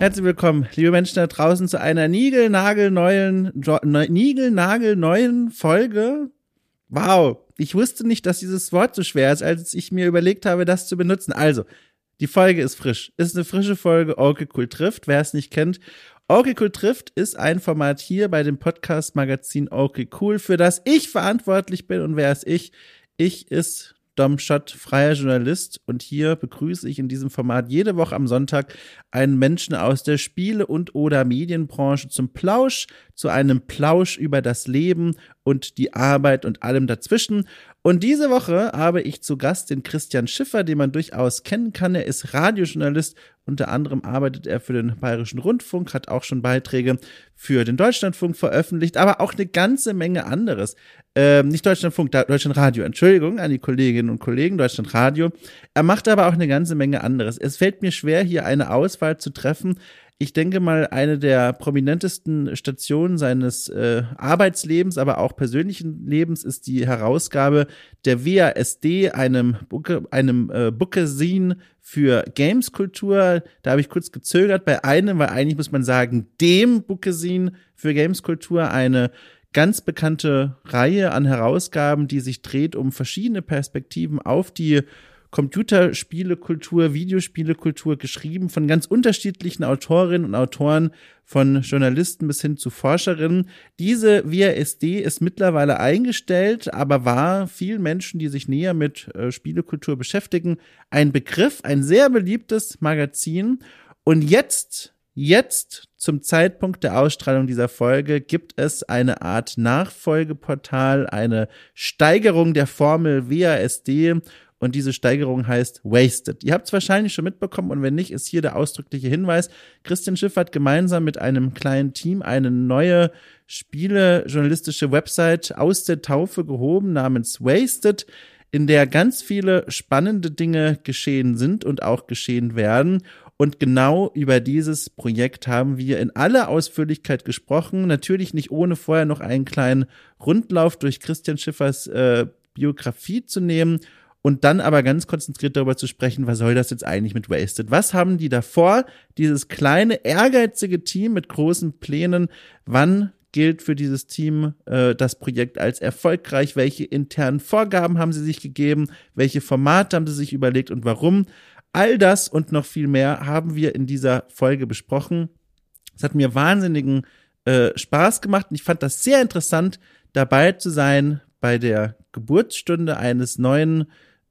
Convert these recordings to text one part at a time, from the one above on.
Herzlich willkommen, liebe Menschen da draußen, zu einer niegelnagelneuen, niegelnagelneuen Folge. Wow, ich wusste nicht, dass dieses Wort so schwer ist, als ich mir überlegt habe, das zu benutzen. Also, die Folge ist frisch. Ist eine frische Folge. Okay, cool trifft. Wer es nicht kennt. Okay, cool trifft ist ein Format hier bei dem Podcast Magazin Okay, cool, für das ich verantwortlich bin. Und wer ist ich? Ich ist Dom Schott, freier Journalist. Und hier begrüße ich in diesem Format jede Woche am Sonntag einen Menschen aus der Spiele- und oder Medienbranche zum Plausch, zu einem Plausch über das Leben und die Arbeit und allem dazwischen. Und diese Woche habe ich zu Gast den Christian Schiffer, den man durchaus kennen kann. Er ist Radiojournalist. Unter anderem arbeitet er für den Bayerischen Rundfunk, hat auch schon Beiträge für den Deutschlandfunk veröffentlicht, aber auch eine ganze Menge anderes. Ähm, nicht Deutschlandfunk, Deutschlandradio, Entschuldigung an die Kolleginnen und Kollegen, Deutschlandradio. Er macht aber auch eine ganze Menge anderes. Es fällt mir schwer, hier eine Auswahl zu treffen ich denke mal, eine der prominentesten Stationen seines äh, Arbeitslebens, aber auch persönlichen Lebens ist die Herausgabe der WASD, einem Bucke, einem äh, Bookesin für Gameskultur. Da habe ich kurz gezögert bei einem, weil eigentlich muss man sagen, dem Bookesin für Gameskultur eine ganz bekannte Reihe an Herausgaben, die sich dreht um verschiedene Perspektiven auf die Computerspielekultur, Videospielekultur geschrieben von ganz unterschiedlichen Autorinnen und Autoren, von Journalisten bis hin zu Forscherinnen. Diese WASD ist mittlerweile eingestellt, aber war vielen Menschen, die sich näher mit äh, Spielekultur beschäftigen, ein Begriff, ein sehr beliebtes Magazin. Und jetzt Jetzt, zum Zeitpunkt der Ausstrahlung dieser Folge, gibt es eine Art Nachfolgeportal, eine Steigerung der Formel WASD und diese Steigerung heißt Wasted. Ihr habt es wahrscheinlich schon mitbekommen und wenn nicht, ist hier der ausdrückliche Hinweis. Christian Schiff hat gemeinsam mit einem kleinen Team eine neue Spiele-journalistische Website aus der Taufe gehoben namens Wasted, in der ganz viele spannende Dinge geschehen sind und auch geschehen werden. Und genau über dieses Projekt haben wir in aller Ausführlichkeit gesprochen. Natürlich nicht ohne vorher noch einen kleinen Rundlauf durch Christian Schiffers äh, Biografie zu nehmen und dann aber ganz konzentriert darüber zu sprechen, was soll das jetzt eigentlich mit Wasted? Was haben die davor? Dieses kleine, ehrgeizige Team mit großen Plänen. Wann gilt für dieses Team äh, das Projekt als erfolgreich? Welche internen Vorgaben haben sie sich gegeben? Welche Formate haben sie sich überlegt und warum? All das und noch viel mehr haben wir in dieser Folge besprochen. Es hat mir wahnsinnigen äh, Spaß gemacht und ich fand das sehr interessant, dabei zu sein bei der Geburtsstunde eines neuen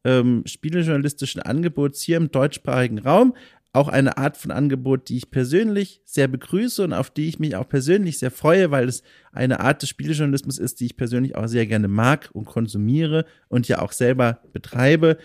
ähm, spielejournalistischen Angebots hier im deutschsprachigen Raum. Auch eine Art von Angebot, die ich persönlich sehr begrüße und auf die ich mich auch persönlich sehr freue, weil es eine Art des Spielejournalismus ist, die ich persönlich auch sehr gerne mag und konsumiere und ja auch selber betreibe.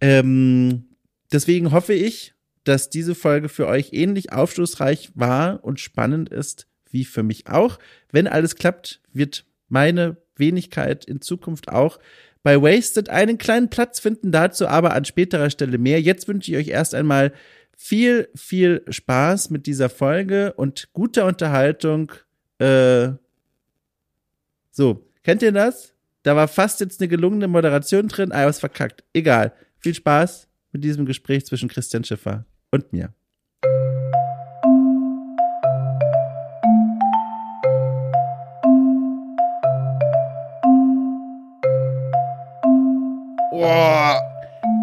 Ähm, deswegen hoffe ich, dass diese Folge für euch ähnlich aufschlussreich war und spannend ist wie für mich auch. Wenn alles klappt, wird meine Wenigkeit in Zukunft auch bei Wasted einen kleinen Platz finden, dazu aber an späterer Stelle mehr. Jetzt wünsche ich euch erst einmal viel, viel Spaß mit dieser Folge und guter Unterhaltung. Äh, so, kennt ihr das? Da war fast jetzt eine gelungene Moderation drin, aber es verkackt. Egal. Viel Spaß mit diesem Gespräch zwischen Christian Schiffer und mir. Boah.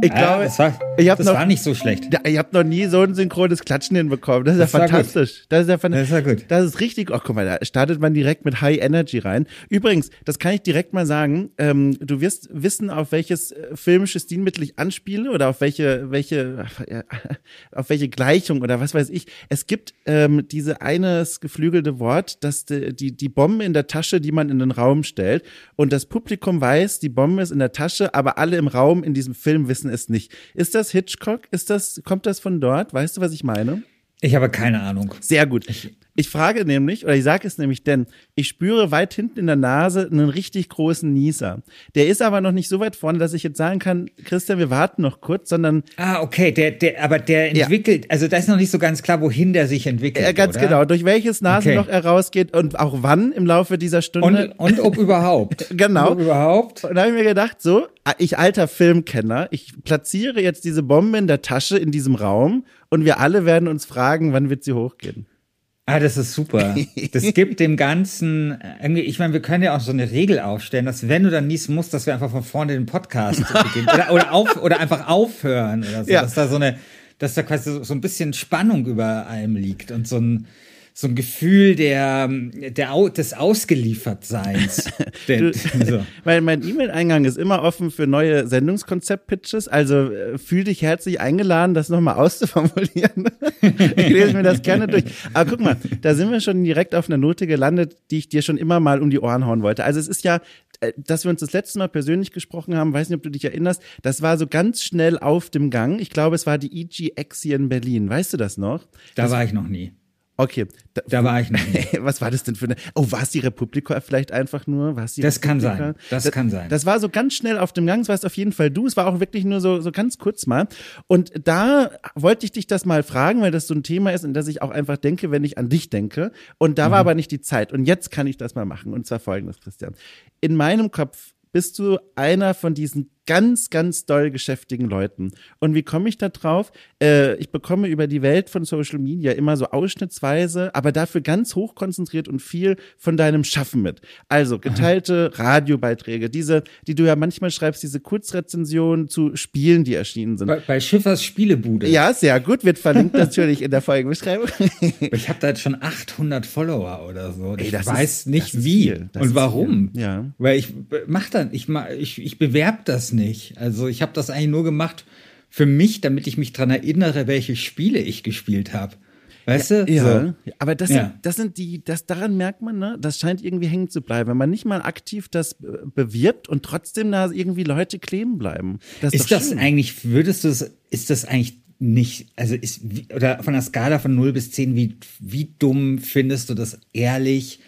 Ich glaube, das, war, ich das noch, war nicht so schlecht. Ich habe noch nie so ein synchrones Klatschen hinbekommen. Das ist das ja fantastisch. Das ist ja fantastisch. Das ist ja gut. Das ist richtig. Ach, guck mal, da startet man direkt mit High Energy rein. Übrigens, das kann ich direkt mal sagen. Ähm, du wirst wissen, auf welches äh, filmische Stilmittel ich anspiele oder auf welche, welche, auf welche Gleichung oder was weiß ich. Es gibt ähm, diese eines geflügelte Wort, dass die, die, die Bombe in der Tasche, die man in den Raum stellt. Und das Publikum weiß, die Bombe ist in der Tasche, aber alle im Raum in diesem Film wissen, wissen es nicht. Ist das Hitchcock? Ist das, kommt das von dort? Weißt du, was ich meine? Ich habe keine Ahnung. Sehr gut. Ich frage nämlich, oder ich sage es nämlich, denn ich spüre weit hinten in der Nase einen richtig großen Nieser. Der ist aber noch nicht so weit vorne, dass ich jetzt sagen kann, Christian, wir warten noch kurz, sondern. Ah, okay, der, der, aber der entwickelt, ja. also da ist noch nicht so ganz klar, wohin der sich entwickelt. Ja, ganz oder? genau, durch welches Nasenloch okay. er rausgeht und auch wann im Laufe dieser Stunde. Und, und ob überhaupt. genau. Und ob überhaupt. Und da habe ich mir gedacht, so, ich alter Filmkenner, ich platziere jetzt diese Bombe in der Tasche in diesem Raum und wir alle werden uns fragen, wann wird sie hochgehen. Ah, das ist super. Das gibt dem Ganzen irgendwie, ich meine, wir können ja auch so eine Regel aufstellen, dass wenn du dann niesen musst, dass wir einfach von vorne den Podcast beginnen. Oder, oder, auf, oder einfach aufhören oder so. Ja. Dass da so eine, dass da quasi so ein bisschen Spannung über allem liegt und so ein, so ein Gefühl der, der des Ausgeliefertseins. du, so. Weil mein E-Mail-Eingang ist immer offen für neue Sendungskonzept-Pitches. Also äh, fühl dich herzlich eingeladen, das nochmal auszuformulieren. ich lese mir das gerne durch. Aber guck mal, da sind wir schon direkt auf einer Note gelandet, die ich dir schon immer mal um die Ohren hauen wollte. Also es ist ja äh, dass wir uns das letzte Mal persönlich gesprochen haben, weiß nicht, ob du dich erinnerst, das war so ganz schnell auf dem Gang. Ich glaube, es war die EGX hier in Berlin. Weißt du das noch? Da das war ich noch nie. Okay. Da, da war ich nicht. Was war das denn für eine? Oh, war es die Republika vielleicht einfach nur? War es die das Republika? kann sein. Das, das, kann sein. Das war so ganz schnell auf dem Gang. Das warst auf jeden Fall du. Es war auch wirklich nur so, so ganz kurz mal. Und da wollte ich dich das mal fragen, weil das so ein Thema ist, in das ich auch einfach denke, wenn ich an dich denke. Und da mhm. war aber nicht die Zeit. Und jetzt kann ich das mal machen. Und zwar folgendes, Christian. In meinem Kopf bist du einer von diesen ganz, ganz doll geschäftigen Leuten. Und wie komme ich da drauf? Äh, ich bekomme über die Welt von Social Media immer so ausschnittsweise, aber dafür ganz hoch konzentriert und viel von deinem Schaffen mit. Also geteilte Aha. Radiobeiträge, diese, die du ja manchmal schreibst, diese Kurzrezensionen zu Spielen, die erschienen sind. Bei, bei Schiffers Spielebude. Ja, sehr gut, wird verlinkt natürlich in der Folgenbeschreibung. ich habe da jetzt schon 800 Follower oder so. Ey, ich weiß ist, nicht wie und warum. Ja. Weil ich mach dann, ich, ich, ich bewerbe das nicht. Also ich habe das eigentlich nur gemacht für mich, damit ich mich dran erinnere, welche Spiele ich gespielt habe. Weißt ja, du? Ja, so. aber das, ja. sind, das sind die, das daran merkt man, ne, das scheint irgendwie hängen zu bleiben. Wenn man nicht mal aktiv das bewirbt und trotzdem da irgendwie Leute kleben bleiben. Das ist, ist das schön. eigentlich, würdest du es, ist das eigentlich nicht, also ist, oder von der Skala von 0 bis 10, wie, wie dumm findest du das ehrlich?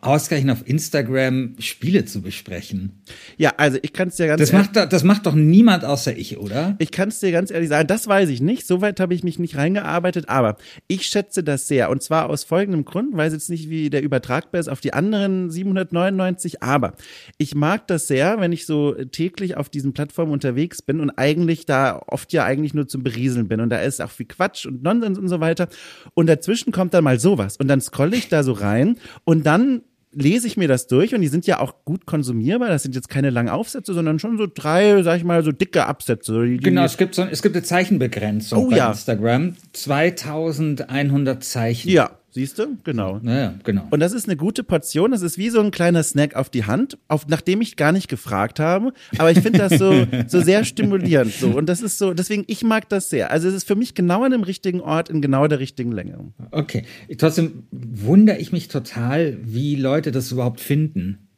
Ausgerechnet auf Instagram Spiele zu besprechen. Ja, also ich kann es dir ganz das macht das macht doch niemand außer ich, oder? Ich kann es dir ganz ehrlich sagen, das weiß ich nicht. Soweit habe ich mich nicht reingearbeitet, aber ich schätze das sehr und zwar aus folgendem Grund, weiß jetzt nicht, wie der übertragbar ist auf die anderen 799, aber ich mag das sehr, wenn ich so täglich auf diesen Plattformen unterwegs bin und eigentlich da oft ja eigentlich nur zum Berieseln bin und da ist auch viel Quatsch und Nonsens und so weiter und dazwischen kommt dann mal sowas und dann scrolle ich da so rein und dann lese ich mir das durch und die sind ja auch gut konsumierbar. Das sind jetzt keine langen Aufsätze, sondern schon so drei, sag ich mal, so dicke Absätze. Die, genau, es gibt so, es gibt eine Zeichenbegrenzung oh, bei ja. Instagram. 2100 Zeichen. Ja, Siehst du? Genau. Ja, genau. Und das ist eine gute Portion. Das ist wie so ein kleiner Snack auf die Hand, auf, nachdem ich gar nicht gefragt habe. Aber ich finde das so, so sehr stimulierend. So. Und das ist so, deswegen, ich mag das sehr. Also es ist für mich genau an dem richtigen Ort, in genau der richtigen Länge. Okay. Trotzdem wundere ich mich total, wie Leute das überhaupt finden.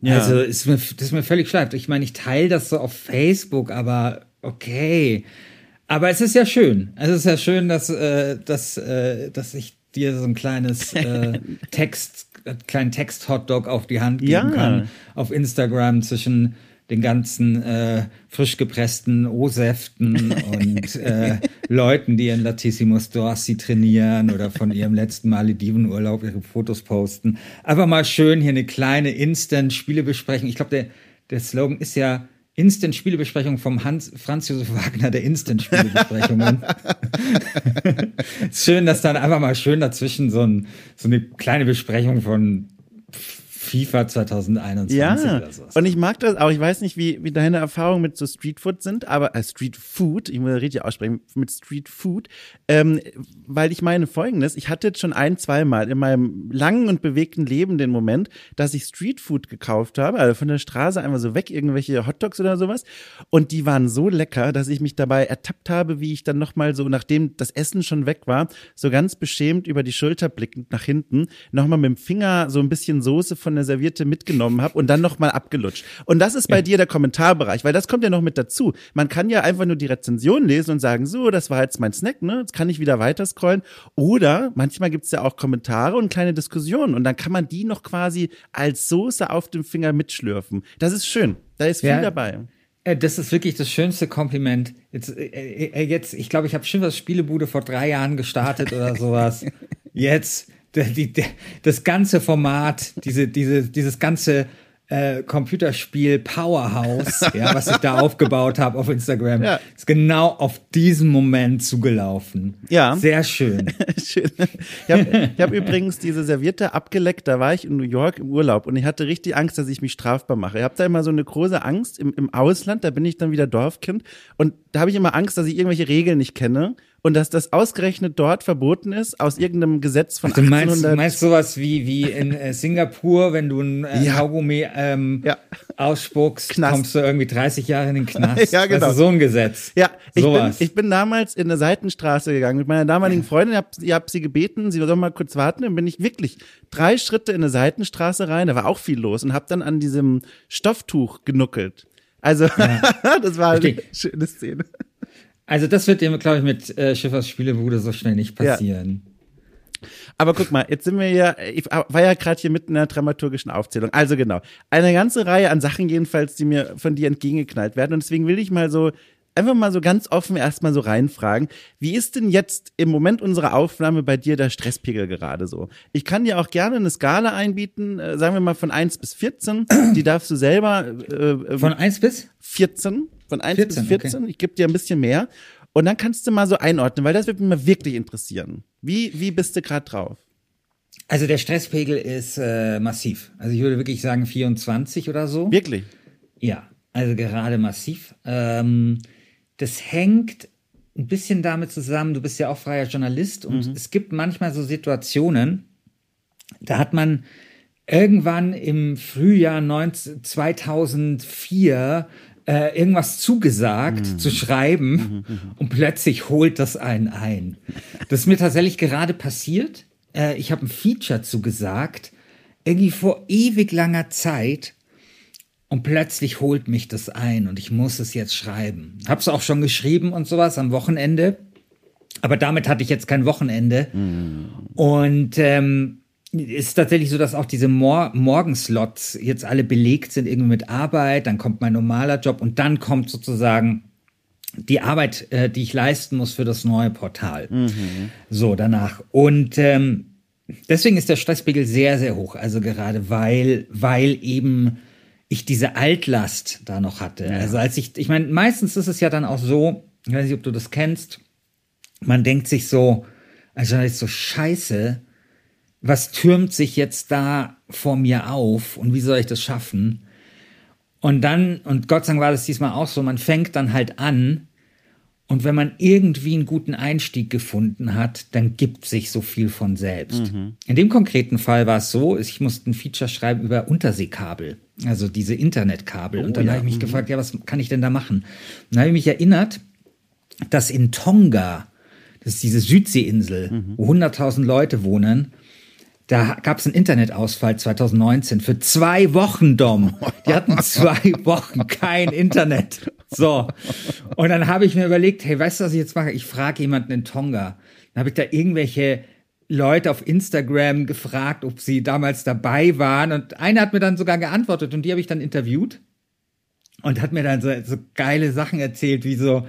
Ja. Also ist mir, das ist mir völlig klar. Ich meine, ich teile das so auf Facebook, aber okay. Aber es ist ja schön. Es ist ja schön, dass, äh, dass, äh, dass ich dir so ein kleines äh, Text, kleinen Text-Hotdog auf die Hand geben ja. kann auf Instagram zwischen den ganzen äh, frisch gepressten O-Säften und äh, Leuten, die in Latissimus Dorsi trainieren oder von ihrem letzten Maledivenurlaub ihre Fotos posten. Einfach mal schön hier eine kleine Instant-Spielebesprechung. Ich glaube, der, der Slogan ist ja Instant-Spielebesprechung vom Hans Franz Josef Wagner der Instant-Spielebesprechungen. schön, dass dann einfach mal schön dazwischen so, ein, so eine kleine Besprechung von FIFA 2021 ja, oder so. Und ich mag das auch. Ich weiß nicht, wie, wie deine Erfahrungen mit so Streetfood sind, aber äh, Street Food, ich muss richtig aussprechen, mit Street Food, ähm, weil ich meine folgendes, ich hatte jetzt schon ein, zweimal in meinem langen und bewegten Leben den Moment, dass ich Street Food gekauft habe, also von der Straße einmal so weg, irgendwelche Hotdogs oder sowas und die waren so lecker, dass ich mich dabei ertappt habe, wie ich dann nochmal so, nachdem das Essen schon weg war, so ganz beschämt über die Schulter blickend nach hinten, nochmal mit dem Finger so ein bisschen Soße von eine Serviette mitgenommen habe und dann nochmal abgelutscht. Und das ist bei ja. dir der Kommentarbereich, weil das kommt ja noch mit dazu. Man kann ja einfach nur die Rezension lesen und sagen, so, das war jetzt mein Snack, ne? Jetzt kann ich wieder weiter scrollen. Oder manchmal gibt's ja auch Kommentare und kleine Diskussionen und dann kann man die noch quasi als Soße auf dem Finger mitschlürfen. Das ist schön. Da ist viel ja. dabei. Äh, das ist wirklich das schönste Kompliment. Jetzt, äh, äh, jetzt ich glaube, ich habe Schiffers Spielebude vor drei Jahren gestartet oder sowas. Jetzt die, die, das ganze Format, diese, diese, dieses ganze äh, Computerspiel Powerhouse, ja, was ich da aufgebaut habe auf Instagram, ja. ist genau auf diesen Moment zugelaufen. Ja. Sehr schön. schön. Ich habe hab übrigens diese Serviette abgeleckt, da war ich in New York im Urlaub und ich hatte richtig Angst, dass ich mich strafbar mache. Ich habe da immer so eine große Angst im, im Ausland, da bin ich dann wieder Dorfkind und da habe ich immer Angst, dass ich irgendwelche Regeln nicht kenne und dass das ausgerechnet dort verboten ist aus irgendeinem Gesetz von Ach, du meinst, 1800. Du meinst sowas wie wie in äh, Singapur, wenn du ein äh, ja. Kaugummi ähm, ja. ausspuckst, Knast. kommst du irgendwie 30 Jahre in den Knast. ja, genau. Also so ein Gesetz. Ja, ich bin, ich bin damals in eine Seitenstraße gegangen mit meiner damaligen Freundin. Ich habe hab sie gebeten, sie soll mal kurz warten. Dann bin ich wirklich drei Schritte in eine Seitenstraße rein. Da war auch viel los und habe dann an diesem Stofftuch genuckelt. Also ja. das war eine schöne Szene. Also das wird dir, glaube ich, mit äh, Schiffers Spielebude so schnell nicht passieren. Ja. Aber guck mal, jetzt sind wir ja, ich war ja gerade hier mitten in einer dramaturgischen Aufzählung. Also genau, eine ganze Reihe an Sachen jedenfalls, die mir von dir entgegengeknallt werden. Und deswegen will ich mal so, einfach mal so ganz offen erstmal so reinfragen. Wie ist denn jetzt im Moment unserer Aufnahme bei dir der Stresspegel gerade so? Ich kann dir auch gerne eine Skala einbieten, äh, sagen wir mal von 1 bis 14. Die darfst du selber. Äh, von 1 bis? 14. Von 1 14, bis 14. Okay. Ich gebe dir ein bisschen mehr. Und dann kannst du mal so einordnen, weil das wird mich mal wirklich interessieren. Wie, wie bist du gerade drauf? Also der Stresspegel ist äh, massiv. Also ich würde wirklich sagen 24 oder so. Wirklich? Ja, also gerade massiv. Ähm, das hängt ein bisschen damit zusammen, du bist ja auch freier Journalist und mhm. es gibt manchmal so Situationen, da hat man irgendwann im Frühjahr 19, 2004 äh, irgendwas zugesagt mhm. zu schreiben mhm, mhm, mhm. und plötzlich holt das einen ein. Das ist mir tatsächlich gerade passiert. Äh, ich habe ein Feature zugesagt, irgendwie vor ewig langer Zeit und plötzlich holt mich das ein und ich muss es jetzt schreiben. Hab's auch schon geschrieben und sowas am Wochenende. Aber damit hatte ich jetzt kein Wochenende. Mhm. Und ähm, ist tatsächlich so, dass auch diese Mor Morgenslots jetzt alle belegt sind, irgendwie mit Arbeit, dann kommt mein normaler Job und dann kommt sozusagen die Arbeit, äh, die ich leisten muss für das neue Portal. Mhm. So, danach. Und ähm, deswegen ist der Stresspegel sehr, sehr hoch. Also gerade weil, weil eben ich diese Altlast da noch hatte. Ja. Also als ich, ich meine, meistens ist es ja dann auch so, ich weiß nicht, ob du das kennst, man denkt sich so, also ist so scheiße, was türmt sich jetzt da vor mir auf und wie soll ich das schaffen? Und dann, und Gott sei Dank war das diesmal auch so, man fängt dann halt an, und wenn man irgendwie einen guten Einstieg gefunden hat, dann gibt sich so viel von selbst. Mhm. In dem konkreten Fall war es so, ich musste ein Feature schreiben über Unterseekabel, also diese Internetkabel. Oh, und dann ja. habe ich mich mhm. gefragt, ja, was kann ich denn da machen? Und dann habe ich mich erinnert, dass in Tonga, das ist diese Südseeinsel, mhm. wo 100.000 Leute wohnen, da gab es einen Internetausfall 2019 für zwei Wochen, Dom. Die hatten zwei Wochen kein Internet. So. Und dann habe ich mir überlegt, hey, weißt du, was ich jetzt mache? Ich frage jemanden in Tonga. Dann habe ich da irgendwelche Leute auf Instagram gefragt, ob sie damals dabei waren. Und einer hat mir dann sogar geantwortet und die habe ich dann interviewt und hat mir dann so, so geile Sachen erzählt, wie so,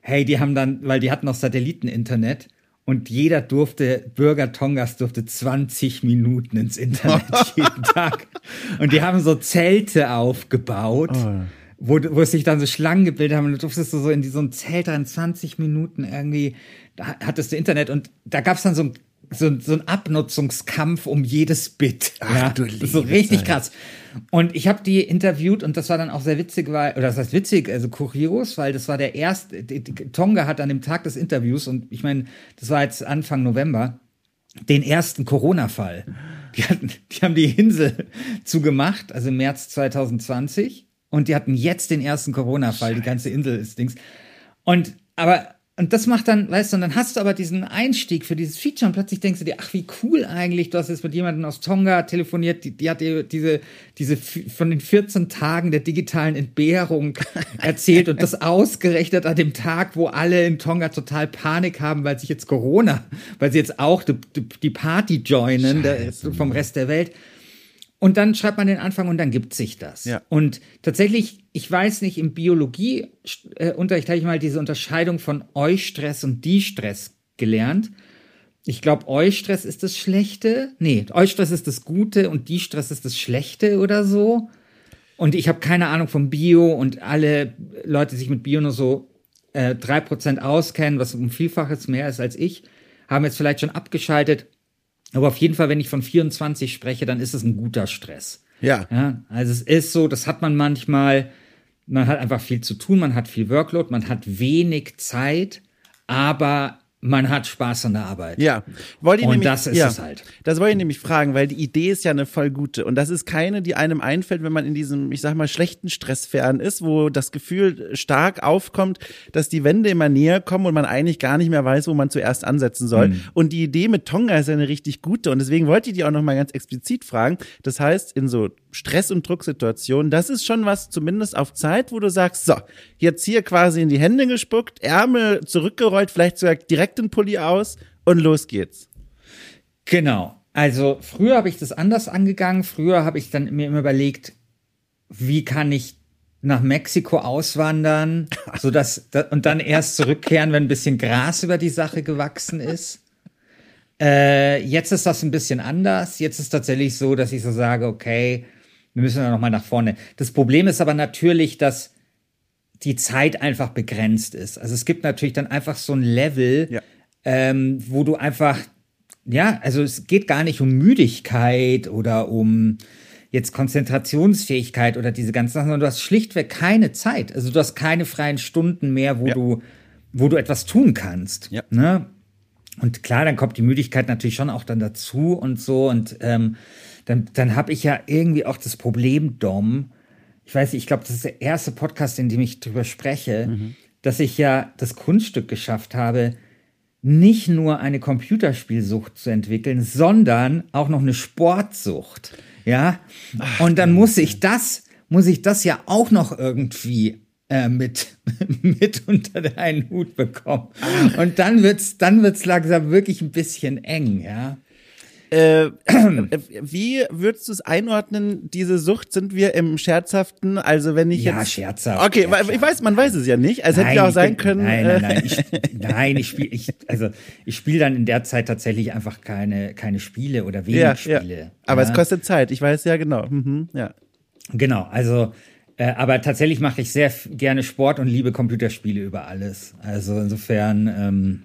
hey, die haben dann, weil die hatten noch Satelliteninternet und jeder durfte, Bürger Tongas durfte 20 Minuten ins Internet jeden Tag. Und die haben so Zelte aufgebaut. Oh. Wo, wo sich dann so Schlangen gebildet haben und du durftest so in so ein Zelt rein, 20 Minuten irgendwie, da hattest du Internet und da gab's dann so ein so, so ein Abnutzungskampf um jedes Bit. Ach, ja, du Liebe so richtig Zeit. krass. Und ich habe die interviewt und das war dann auch sehr witzig, weil, oder das heißt witzig, also kurios, weil das war der erste, die, die, Tonga hat an dem Tag des Interviews und ich meine, das war jetzt Anfang November, den ersten Corona-Fall. Die, hatten, die haben die Insel zugemacht, also im März 2020 und die hatten jetzt den ersten Corona-Fall, die ganze Insel ist Dings. Und aber und das macht dann, weißt du, und dann hast du aber diesen Einstieg für dieses Feature und plötzlich denkst du dir, ach, wie cool eigentlich, du hast jetzt mit jemandem aus Tonga telefoniert, die, die hat dir diese, diese von den 14 Tagen der digitalen Entbehrung erzählt und das ausgerechnet an dem Tag, wo alle in Tonga total Panik haben, weil sich jetzt Corona, weil sie jetzt auch die, die Party joinen der, vom Rest der Welt. Und dann schreibt man den Anfang und dann gibt sich das. Ja. Und tatsächlich, ich weiß nicht, im Biologieunterricht habe ich mal diese Unterscheidung von Eustress und Distress gelernt. Ich glaube, Eustress ist das Schlechte. Nee, Eustress ist das Gute und Distress ist das Schlechte oder so. Und ich habe keine Ahnung vom Bio und alle Leute, die sich mit Bio nur so äh, 3% auskennen, was um Vielfaches mehr ist als ich, haben jetzt vielleicht schon abgeschaltet. Aber auf jeden Fall, wenn ich von 24 spreche, dann ist es ein guter Stress. Ja. ja. Also es ist so, das hat man manchmal. Man hat einfach viel zu tun, man hat viel Workload, man hat wenig Zeit, aber man hat Spaß an der Arbeit. Ja, wollte ich und nämlich, das ist ja, es halt. Das wollte ich nämlich fragen, weil die Idee ist ja eine voll gute und das ist keine, die einem einfällt, wenn man in diesem, ich sag mal, schlechten Stressfern ist, wo das Gefühl stark aufkommt, dass die Wände immer näher kommen und man eigentlich gar nicht mehr weiß, wo man zuerst ansetzen soll. Mhm. Und die Idee mit Tonga ist ja eine richtig gute und deswegen wollte ich die auch noch mal ganz explizit fragen. Das heißt, in so Stress- und Drucksituationen, das ist schon was zumindest auf Zeit, wo du sagst, so, jetzt hier quasi in die Hände gespuckt, Ärmel zurückgerollt, vielleicht sogar direkt den Pulli aus und los geht's. Genau. Also früher habe ich das anders angegangen. Früher habe ich dann mir immer überlegt, wie kann ich nach Mexiko auswandern, so dass und dann erst zurückkehren, wenn ein bisschen Gras über die Sache gewachsen ist. Äh, jetzt ist das ein bisschen anders. Jetzt ist tatsächlich so, dass ich so sage, okay, wir müssen ja noch mal nach vorne. Das Problem ist aber natürlich, dass die Zeit einfach begrenzt ist. Also es gibt natürlich dann einfach so ein Level, Ja. ähm, wo du einfach, ja, also es geht gar nicht um Müdigkeit oder um jetzt Konzentrationsfähigkeit oder diese ganzen Sachen, sondern du hast schlichtweg keine Zeit. Also du hast keine freien Stunden mehr, wo Ja. du, wo du etwas tun kannst. Ja. Ne? Und klar, dann kommt die Müdigkeit natürlich schon auch dann dazu und so. Und ähm, dann, dann habe ich ja irgendwie auch das Problem, Dom. Ich weiß nicht, ich glaube, das ist der erste Podcast, in dem ich drüber spreche, dass ich ja das Kunststück geschafft habe, nicht nur eine Computerspielsucht zu entwickeln, sondern auch noch eine Sportsucht. Ja. und dann muss ich das, muss ich das ja auch noch irgendwie äh, mit, mit unter einen Hut bekommen. Und dann wird's, dann wird's langsam wirklich ein bisschen eng, ja. Äh, äh, wie würdest du es einordnen, diese Sucht? Sind wir im Scherzhaften? Also wenn ich Ja, jetzt... scherzhaft. Okay, Ja, klar. ich weiß, man weiß es ja nicht. Also hätte Nein, ja auch sein bin- können. Nein, nein, nein. äh, Ich, nein, ich spiele, ich, also ich spiele dann in der Zeit tatsächlich einfach keine, keine Spiele oder wenig ja, ja. Spiele. Aber ja. es kostet Zeit. Ich weiß ja genau. Mhm, ja. Genau, also, äh, aber tatsächlich mache ich sehr gerne Sport und liebe Computerspiele über alles. Also insofern, ähm,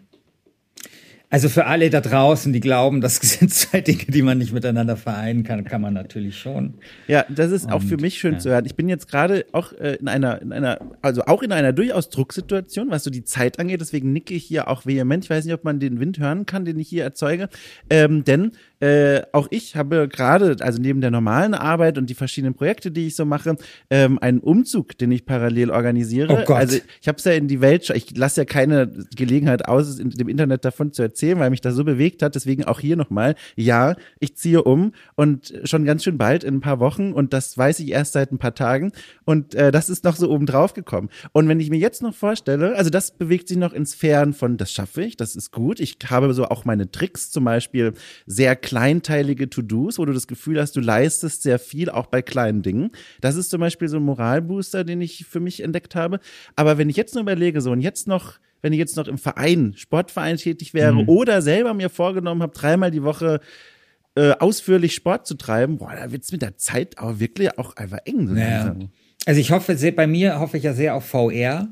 also für alle da draußen, die glauben, das sind zwei Dinge, die man nicht miteinander vereinen kann, kann man natürlich schon. Ja, das ist auch für Und, mich schön ja. zu hören. Ich bin jetzt gerade auch äh, in einer, in einer, also auch in einer durchaus Drucksituation, was so die Zeit angeht. Deswegen nicke ich hier auch vehement. Ich weiß nicht, ob man den Wind hören kann, den ich hier erzeuge. Ähm, denn äh, auch ich habe gerade, also neben der normalen Arbeit und die verschiedenen Projekte, die ich so mache, ähm, einen Umzug, den ich parallel organisiere. Oh Gott. Also ich habe es ja in die Welt, ich lasse ja keine Gelegenheit aus, es in dem Internet davon zu erzählen, weil mich das so bewegt hat. Deswegen auch hier nochmal, ja, ich ziehe um und schon ganz schön bald in ein paar Wochen und das weiß ich erst seit ein paar Tagen und äh, das ist noch so oben drauf gekommen. Und wenn ich mir jetzt noch vorstelle, also das bewegt sich noch in Sphären von, das schaffe ich, das ist gut. Ich habe so auch meine Tricks, zum Beispiel sehr kleinteilige To-Dos, wo du das Gefühl hast, du leistest sehr viel, auch bei kleinen Dingen. Das ist zum Beispiel so ein Moralbooster, den ich für mich entdeckt habe. Aber wenn ich jetzt nur überlege, so und jetzt noch, wenn ich jetzt noch im Verein, Sportverein tätig wäre oder selber mir vorgenommen habe, dreimal die Woche äh, ausführlich Sport zu treiben, boah, da wird's mit der Zeit aber wirklich auch einfach eng. So langsam. Also ich hoffe, sehr, bei mir hoffe ich ja sehr auf VR.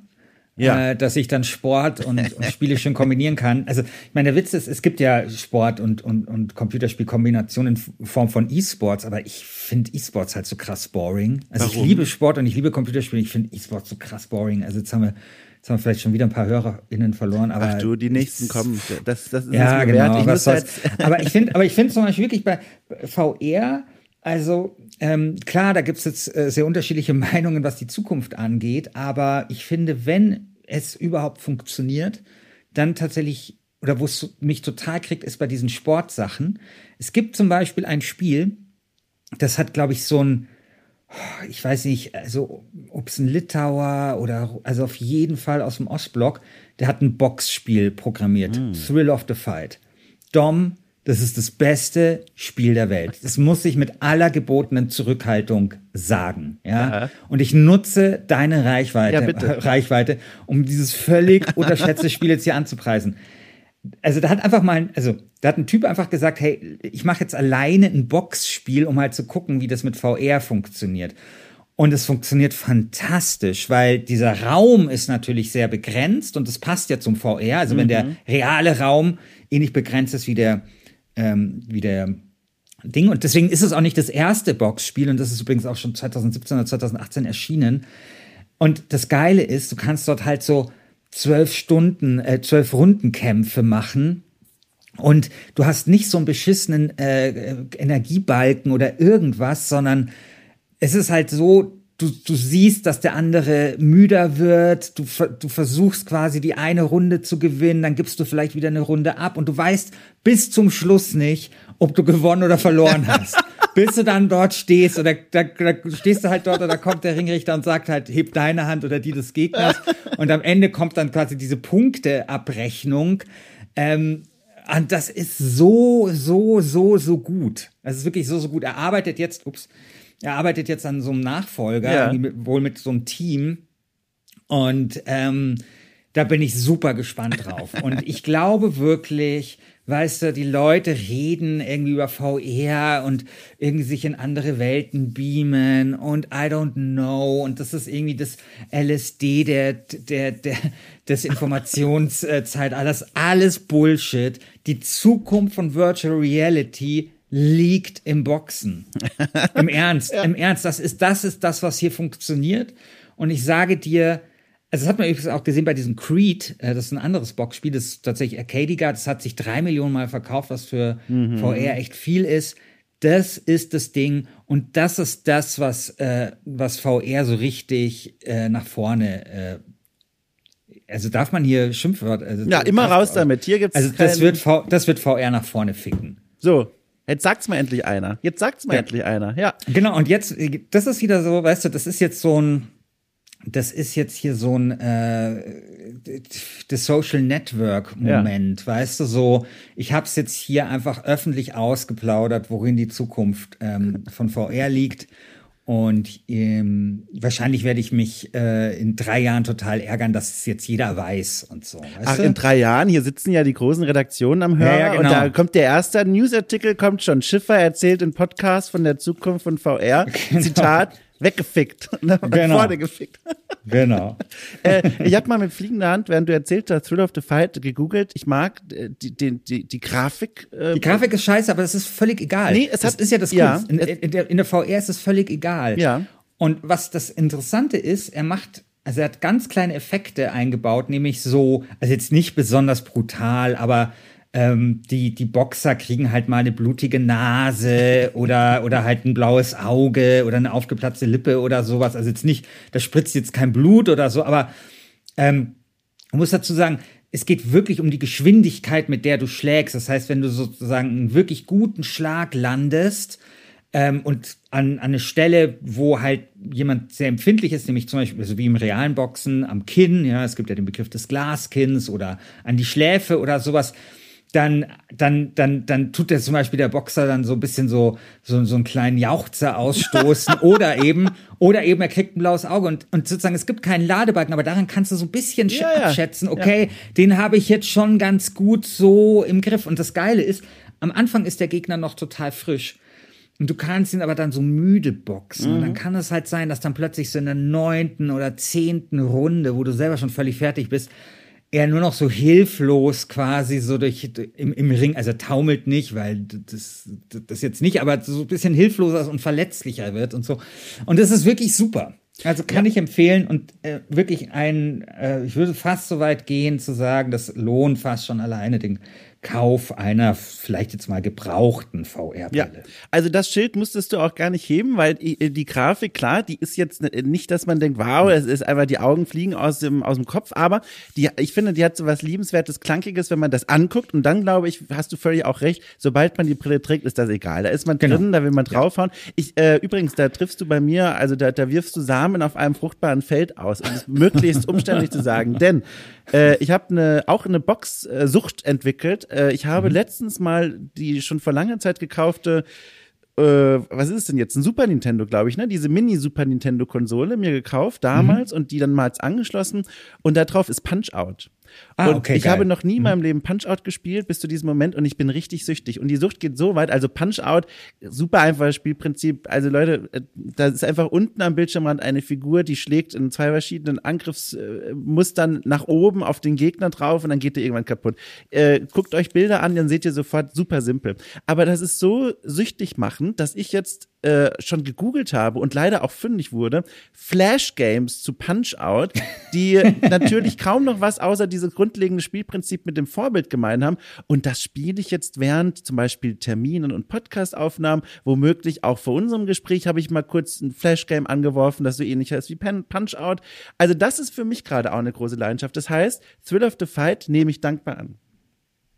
Ja. Äh, dass ich dann Sport und, und Spiele schön kombinieren kann. Also, ich meine, der Witz ist, es gibt ja Sport und, und, und Computerspielkombinationen in Form von E-Sports, aber ich finde E-Sports halt so krass boring. Also, Warum? ich liebe Sport und ich liebe Computerspiele, ich finde E-Sports so krass boring. Also, jetzt haben wir, jetzt haben wir vielleicht schon wieder ein paar HörerInnen verloren, aber. Ach du, die nächsten kommen. Das, das ist Ja, es genau. Ich was jetzt, aber ich finde, aber ich finde zum Beispiel wirklich bei VR, also ähm, klar, da gibt's jetzt äh, sehr unterschiedliche Meinungen, was die Zukunft angeht, aber ich finde, wenn es überhaupt funktioniert, dann tatsächlich, oder wo es mich total kriegt, ist bei diesen Sportsachen. Es gibt zum Beispiel ein Spiel, das hat, glaube ich, so ein, ich weiß nicht, also ob es ein Litauer oder also auf jeden Fall aus dem Ostblock, der hat ein Boxspiel programmiert. Mm. Thrill of the Fight. Dom, das ist das beste Spiel der Welt. Das muss ich mit aller gebotenen Zurückhaltung sagen. Ja? Und ich nutze deine Reichweite, ja, Reichweite, um dieses völlig unterschätzte Spiel jetzt hier anzupreisen also da hat einfach mal, also da hat ein Typ einfach gesagt, hey, ich mache jetzt alleine ein Boxspiel, um halt zu gucken, wie das mit VR funktioniert. Und es funktioniert fantastisch, weil dieser Raum ist natürlich sehr begrenzt und es passt ja zum VR. Also mhm. wenn der mhm. reale Raum ähnlich begrenzt ist wie der, ähm, wie der Ding. Und deswegen ist es auch nicht das erste Boxspiel und das ist übrigens auch schon 2017 oder 2018 erschienen. Und das Geile ist, du kannst dort halt so zwölf Stunden, äh, zwölf Rundenkämpfe machen. Und du hast nicht so einen beschissenen äh, Energiebalken oder irgendwas, sondern es ist halt so, du, du siehst, dass der andere müder wird, du, du versuchst quasi die eine Runde zu gewinnen, dann gibst du vielleicht wieder eine Runde ab und du weißt bis zum Schluss nicht, ob du gewonnen oder verloren hast. Bis du dann dort stehst oder da, da stehst du halt dort oder kommt der Ringrichter und sagt halt, heb deine Hand oder die des Gegners und am Ende kommt dann quasi diese Punkteabrechnung. Ähm, und das ist so, so, so, so gut. Das ist wirklich so, so gut. Er arbeitet jetzt, ups, er arbeitet jetzt an so einem Nachfolger, ja. mit, wohl mit so einem Team. Und ähm, da bin ich super gespannt drauf. Und ich glaube wirklich, weißt du, die Leute reden irgendwie über VR und irgendwie sich in andere Welten beamen und I don't know und das ist irgendwie das LSD der, der, der, des Informationszeitalters, alles Bullshit. Die Zukunft von Virtual Reality liegt im Boxen. Im Ernst, ja. im Ernst, das ist, das ist das, was hier funktioniert. Und ich sage dir, also das hat man übrigens auch gesehen bei diesem Creed, äh, das ist ein anderes Boxspiel, das ist tatsächlich Arcadiga, das hat sich drei Millionen Mal verkauft, was für mhm. VR echt viel ist. Das ist das Ding und das ist das, was, äh, was VR so richtig äh, nach vorne äh, also darf man hier Schimpfwort. Also ja, immer raus auch. damit. Hier gibt's also das wird v, das wird VR nach vorne ficken. So, Jetzt sagt's mal endlich einer. Jetzt sagt's mal ja. endlich einer. Ja. Genau, und jetzt, das ist wieder so, weißt du, das ist jetzt so ein, das ist jetzt hier so ein äh, das Social Network Moment, ja. weißt du so. Ich habe es jetzt hier einfach öffentlich ausgeplaudert, worin die Zukunft ähm, von VR liegt. Und ähm, wahrscheinlich werde ich mich äh, in drei Jahren total ärgern, dass es jetzt jeder weiß und so. Ach, du? in drei Jahren, hier sitzen ja die großen Redaktionen am Hörer ja, ja, genau. und da kommt der erste Newsartikel, kommt schon. Schiffer erzählt im Podcast von der Zukunft von VR. Genau. Zitat, weggefickt. Ne? Genau. Vorne gefickt. Genau. äh, ich habe mal mit fliegender Hand, während du erzählt hast, Thrill of the Fight gegoogelt. Ich mag äh, die, die, die, die Grafik. Äh, die Grafik ist scheiße, aber das ist völlig egal. Nee, es das hat, ist ja das ja, Kunst. In, in, der, in der VR ist es völlig egal. Ja. Und was das Interessante ist, er macht also er hat ganz kleine Effekte eingebaut, nämlich so, also jetzt nicht besonders brutal, aber ähm, die, die Boxer kriegen halt mal eine blutige Nase oder, oder halt ein blaues Auge oder eine aufgeplatzte Lippe oder sowas. Also jetzt nicht, da spritzt jetzt kein Blut oder so, aber ähm, man muss dazu sagen, es geht wirklich um die Geschwindigkeit, mit der du schlägst. Das heißt, wenn du sozusagen einen wirklich guten Schlag landest ähm, und an, an eine Stelle, wo halt jemand sehr empfindlich ist, nämlich zum Beispiel so also wie im realen Boxen am Kinn, ja, es gibt ja den Begriff des Glaskins oder an die Schläfe oder sowas, dann, dann, dann, dann tut der zum Beispiel der Boxer dann so ein bisschen so, so, so einen kleinen Jauchzer ausstoßen oder eben, oder eben er kriegt ein blaues Auge und, und sozusagen es gibt keinen Ladebalken, aber daran kannst du so ein bisschen ja, abschätzen, okay, ja. den habe ich jetzt schon ganz gut so im Griff. Und das Geile ist, am Anfang ist der Gegner noch total frisch. Und du kannst ihn aber dann so müde boxen. Mhm. Und dann mhm. kann es halt sein, dass dann plötzlich so in der neunten oder zehnten Runde, wo du selber schon völlig fertig bist, er nur noch so hilflos quasi so durch im, im Ring, also taumelt nicht, weil das, das jetzt nicht, aber so ein bisschen hilfloser und verletzlicher wird und so. Und das ist wirklich super. Also kann ja. ich empfehlen und äh, wirklich ein, äh, ich würde fast so weit gehen zu sagen, das lohnt fast schon alleine den Kauf einer vielleicht jetzt mal gebrauchten VR-Brille. Ja, also das Schild musstest du auch gar nicht heben, weil die, die, Grafik, klar, die ist jetzt nicht, dass man denkt, wow, es ist einfach, die Augen fliegen aus dem, aus dem Kopf, aber die, ich finde, die hat so was liebenswertes, klankiges, wenn man das anguckt und dann glaube ich, hast du völlig auch recht, sobald man die Brille trägt, ist das egal. Da ist man genau. drin, da will man draufhauen. Ich, äh, übrigens, da triffst du bei mir, also da, da wirfst du Samen auf einem fruchtbaren Feld aus, um es möglichst umständlich zu sagen, denn äh, ich habe eine, auch eine Box-Sucht entwickelt, äh, ich habe mhm. letztens mal die schon vor langer Zeit gekaufte äh, was ist es denn jetzt? Ein Super Nintendo, glaube ich, ne? Diese Mini-Super Nintendo-Konsole mir gekauft damals mhm. und die dann mal angeschlossen und da drauf ist Punch Out. Ah, und okay, ich geil. habe noch nie in meinem mhm. Leben Punch-Out gespielt bis zu diesem Moment und ich bin richtig süchtig. Und die Sucht geht so weit, also Punch-Out, super einfaches Spielprinzip. Also Leute, äh, da ist einfach unten am Bildschirmrand eine Figur, die schlägt in zwei verschiedenen Angriffsmustern nach oben auf den Gegner drauf und dann geht der irgendwann kaputt. Äh, guckt euch Bilder an, dann seht ihr sofort super simpel. Aber das ist so süchtig machend, dass ich jetzt äh, schon gegoogelt habe und leider auch fündig wurde, Flash Games zu Punch Out, die natürlich kaum noch was außer dieses grundlegende Spielprinzip mit dem Vorbild gemein haben. Und das spiele ich jetzt während zum Beispiel Terminen und Podcastaufnahmen, womöglich auch vor unserem Gespräch habe ich mal kurz ein Flash Game angeworfen, das so ähnlich heißt wie Punch Out. Also das ist für mich gerade auch eine große Leidenschaft. Das heißt, Thrill of the Fight nehme ich dankbar an.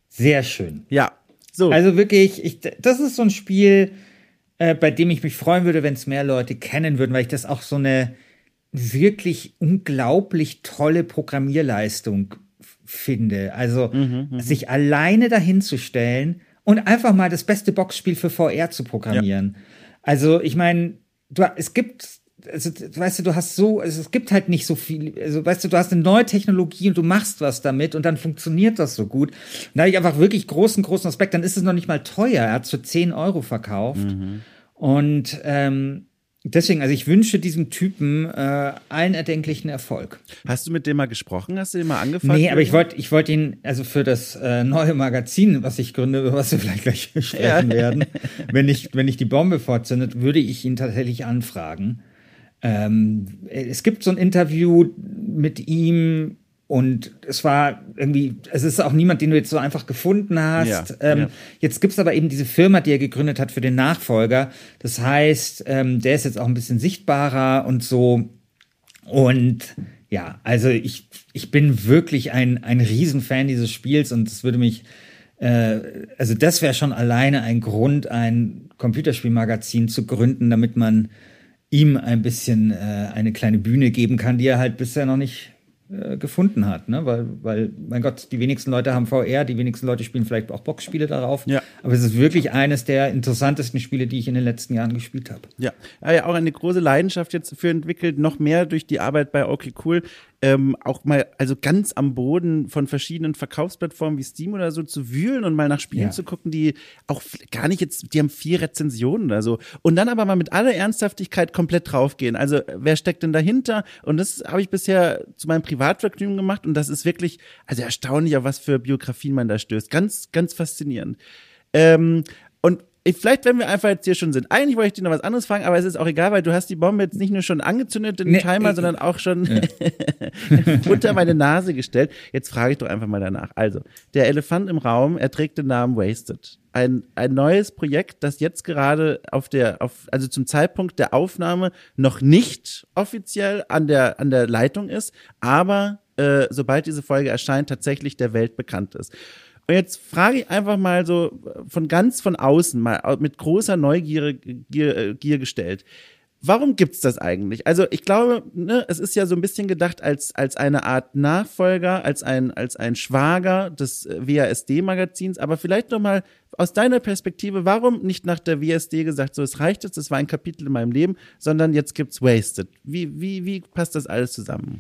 Sehr schön. Ja. So. Also wirklich, ich, das ist so ein Spiel, äh, bei dem ich mich freuen würde, wenn es mehr Leute kennen würden, weil ich das auch so eine wirklich unglaublich tolle Programmierleistung finde. Also mhm, mhm, sich alleine dahin zu stellen und einfach mal das beste Boxspiel für VR zu programmieren. Ja. Also ich meine, es gibt also, weißt du, du hast so, also es gibt halt nicht so viel, also weißt du, du hast eine neue Technologie und du machst was damit und dann funktioniert das so gut. Und da habe ich einfach wirklich großen, großen Aspekt. Dann ist es noch nicht mal teuer. Er hat es für 10 Euro verkauft. Mhm. Und ähm, deswegen, also ich wünsche diesem Typen äh, allen erdenklichen Erfolg. Hast du mit dem mal gesprochen? Hast du den mal angefangen? Nee, aber ich wollte ich wollte ihn, also für das äh, neue Magazin, was ich gründe, über was wir vielleicht gleich sprechen ja. werden, wenn ich, wenn ich die Bombe vorzündet, würde ich ihn tatsächlich anfragen. Ähm, es gibt so ein Interview mit ihm und es war irgendwie, es ist auch niemand, den du jetzt so einfach gefunden hast. Ja, ähm, ja. Jetzt gibt's aber eben diese Firma, die er gegründet hat für den Nachfolger. Das heißt, ähm, der ist jetzt auch ein bisschen sichtbarer und so. Und ja, also ich, ich bin wirklich ein, ein Riesenfan dieses Spiels und es würde mich, äh, also das wäre schon alleine ein Grund, ein Computerspielmagazin zu gründen, damit man ihm ein bisschen äh, eine kleine Bühne geben kann, die er halt bisher noch nicht äh, gefunden hat, ne? Weil, weil, mein Gott, die wenigsten Leute haben VR, die wenigsten Leute spielen vielleicht auch Boxspiele darauf. Ja. Aber es ist wirklich eines der interessantesten Spiele, die ich in den letzten Jahren gespielt habe. Ja, ja, auch eine große Leidenschaft jetzt dafür entwickelt, noch mehr durch die Arbeit bei Okay Cool ähm, auch mal, also ganz am Boden von verschiedenen Verkaufsplattformen wie Steam oder so zu wühlen und mal nach Spielen ja. zu gucken, die auch gar nicht jetzt, die haben vier Rezensionen oder so. Und dann aber mal mit aller Ernsthaftigkeit komplett draufgehen. Also, wer steckt denn dahinter? Und das habe ich bisher zu meinem Privatvergnügen gemacht und das ist wirklich, also erstaunlich, auf was für Biografien man da stößt. Ganz, ganz faszinierend. Ähm, ich, vielleicht, wenn wir einfach jetzt hier schon sind. Eigentlich wollte ich dir noch was anderes fragen, aber es ist auch egal, weil du hast die Bombe jetzt nicht nur schon angezündet, den nee, Timer, ich, sondern auch schon ja. unter meine Nase gestellt. Jetzt frage ich doch einfach mal danach. Also, der Elefant im Raum, er trägt den Namen Wasted. Ein, ein neues Projekt, das jetzt gerade auf der, auf, also zum Zeitpunkt der Aufnahme noch nicht offiziell an der, an der Leitung ist, aber äh, sobald diese Folge erscheint, tatsächlich der Welt bekannt ist. Und jetzt frage ich einfach mal so von ganz von außen, mal mit großer Neugier Gier, äh, Gier gestellt. Warum gibt's das eigentlich? Also ich glaube, ne, es ist ja so ein bisschen gedacht als als eine Art Nachfolger, als ein als ein Schwager des äh, WASD-Magazins. Aber vielleicht noch mal aus deiner Perspektive, warum nicht nach der WSD gesagt, so es reicht jetzt, das war ein Kapitel in meinem Leben, sondern jetzt gibt's Wasted? Wie wie wie passt das alles zusammen?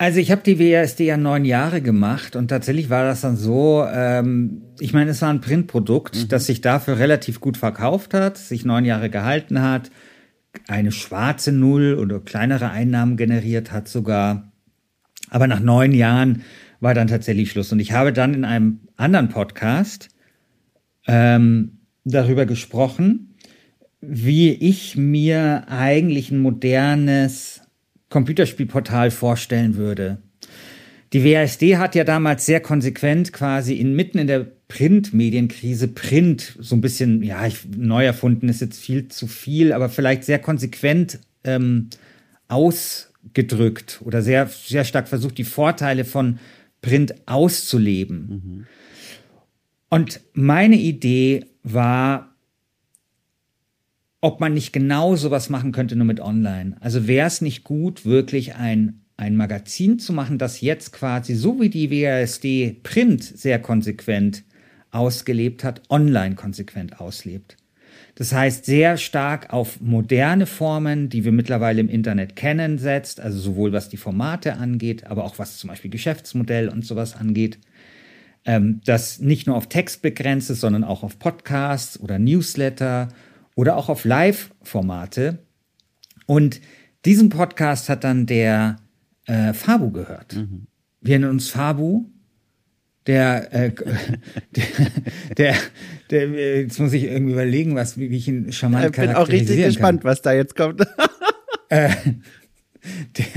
Also ich habe die WASD ja neun Jahre gemacht und tatsächlich war das dann so, ähm, ich meine, es war ein Printprodukt, mhm. das sich dafür relativ gut verkauft hat, sich neun Jahre gehalten hat, eine schwarze Null oder kleinere Einnahmen generiert hat sogar. Aber nach neun Jahren war dann tatsächlich Schluss. Und ich habe dann in einem anderen Podcast ähm, darüber gesprochen, wie ich mir eigentlich ein modernes Computerspielportal vorstellen würde. die WASD hat ja damals sehr konsequent quasi inmitten in der Printmedienkrise Print so ein bisschen, ja, ich, neu erfunden ist jetzt viel zu viel, aber vielleicht sehr konsequent ähm, ausgedrückt oder sehr, sehr stark versucht, die Vorteile von Print auszuleben. Mhm. Und meine Idee war, ob man nicht genau sowas machen könnte, nur mit Online. Also wäre es nicht gut, wirklich ein, ein Magazin zu machen, das jetzt quasi, so wie die WASD Print sehr konsequent ausgelebt hat, online konsequent auslebt. Das heißt, sehr stark auf moderne Formen, die wir mittlerweile im Internet kennen, setzt, also sowohl was die Formate angeht, aber auch was zum Beispiel Geschäftsmodell und sowas angeht. Ähm, das nicht nur auf Text begrenzt ist, sondern auch auf Podcasts oder Newsletter oder auch auf Live-Formate. Und diesen Podcast hat dann der äh, Fabu gehört. Mhm. Wir nennen uns Fabu der, äh, der, der, der, jetzt muss ich irgendwie überlegen, was, wie ich ihn charmant Ich bin auch richtig gespannt, was da jetzt kommt. äh,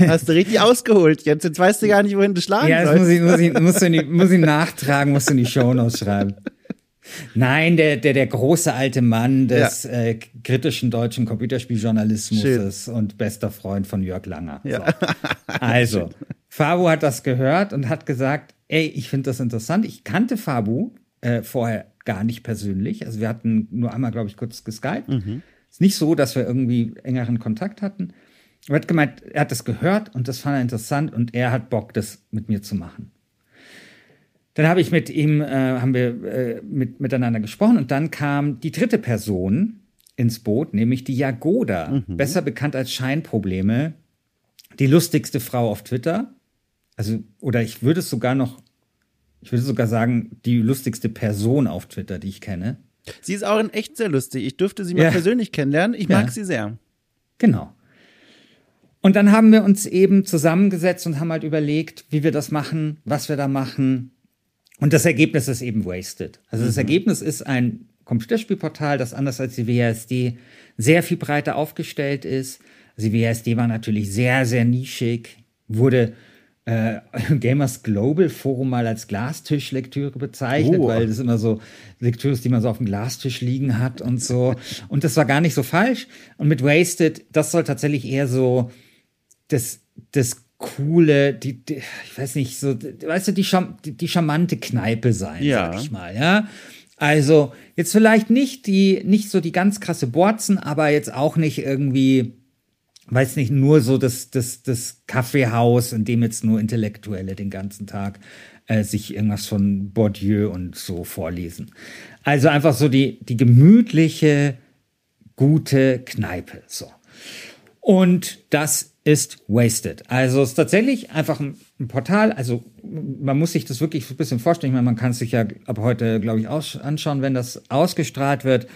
Hast du richtig ausgeholt. Jetzt, jetzt weißt du gar nicht, wohin du schlagen ja, sollst. Ja, muss ich, muss ich, muss ich, muss ich nachtragen, musst du in die Show schreiben. Nein, der, der, der große alte Mann des ja. äh, kritischen deutschen Computerspieljournalismus und bester Freund von Jörg Langer. Ja. So. Also, Fabo hat das gehört und hat gesagt, ey, ich finde das interessant. Ich kannte Fabu äh, vorher gar nicht persönlich. Also wir hatten nur einmal, glaube ich, kurz geskypt. Mhm. Ist nicht so, dass wir irgendwie engeren Kontakt hatten. Er hat gemeint, er hat das gehört und das fand er interessant und er hat Bock, das mit mir zu machen. Dann habe ich mit ihm, äh, haben wir äh, mit, miteinander gesprochen und dann kam die dritte Person ins Boot, nämlich die Jagoda, mhm. besser bekannt als Scheinprobleme, die lustigste Frau auf Twitter. Also, oder ich würde es sogar noch, ich würde sogar sagen, die lustigste Person auf Twitter, die ich kenne. Sie ist auch in echt sehr lustig. Ich durfte sie mal ja. persönlich kennenlernen. Ich mag ja. sie sehr. Genau. Und dann haben wir uns eben zusammengesetzt und haben halt überlegt, wie wir das machen, was wir da machen. Und das Ergebnis ist eben Wasted. Also das mhm. Ergebnis ist ein Computerspielportal, das anders als die WASD sehr viel breiter aufgestellt ist. Also die WASD war natürlich sehr, sehr nischig, wurde äh, Gamers Global Forum mal als Glastischlektüre bezeichnet, oh. weil das immer so Lektüre ist, die man so auf dem Glastisch liegen hat und so. Und das war gar nicht so falsch. Und mit Wasted, das soll tatsächlich eher so das, das coole, die, die, ich weiß nicht, so, weißt du, die, Scham die, die charmante Kneipe sein, ja. sag ich mal, ja. Also, jetzt vielleicht nicht die, nicht so die ganz krasse Borzen, aber jetzt auch nicht irgendwie, weiß nicht, nur so das, das, das Kaffeehaus, in dem jetzt nur Intellektuelle den ganzen Tag äh, sich irgendwas von Bourdieu und so vorlesen. Also einfach so die, die gemütliche, gute Kneipe, so. Und das ist Wasted. Also es ist tatsächlich einfach ein, ein, Portal. Also man muss sich das wirklich ein bisschen vorstellen. Ich meine, man kann es sich ja ab heute, glaube ich, aus, anschauen, wenn das ausgestrahlt wird.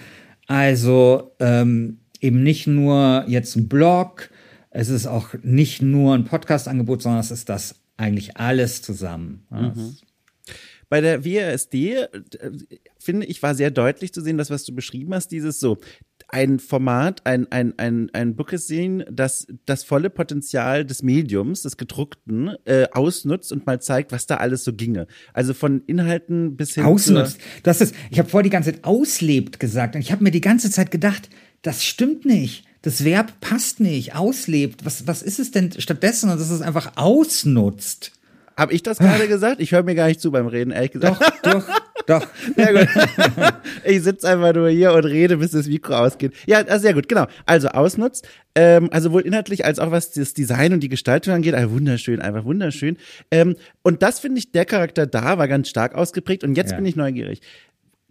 Also ähm, eben nicht nur jetzt ein Blog, es ist auch nicht nur ein Podcast-Angebot, sondern es ist das eigentlich alles zusammen. Mhm. Bei der WASD, äh, finde ich, war sehr deutlich zu sehen, das, was du beschrieben hast, dieses so, ein Format, ein, ein, ein, ein Bookescene, das das volle Potenzial des Mediums, des gedruckten, äh, ausnutzt und mal zeigt, was da alles so ginge. Also von Inhalten bis hin Ausnutzt. Das ist, ich habe vor die ganze Zeit auslebt gesagt und ich habe mir die ganze Zeit gedacht, das stimmt nicht. Das Verb passt nicht, auslebt. Was, was ist es denn stattdessen? Und das ist einfach ausnutzt. Habe ich das gerade gesagt? Ich höre mir gar nicht zu beim Reden, ehrlich gesagt. Doch, doch, doch. Sehr gut. Ich sitze einfach nur hier und rede, bis das Mikro ausgeht. Ja, also sehr gut, genau. Also ausnutzt, ähm, also wohl inhaltlich als auch was das Design und die Gestaltung angeht. Also wunderschön, einfach wunderschön. Ähm, und das finde ich, der Charakter da war ganz stark ausgeprägt. Und jetzt ja. bin ich neugierig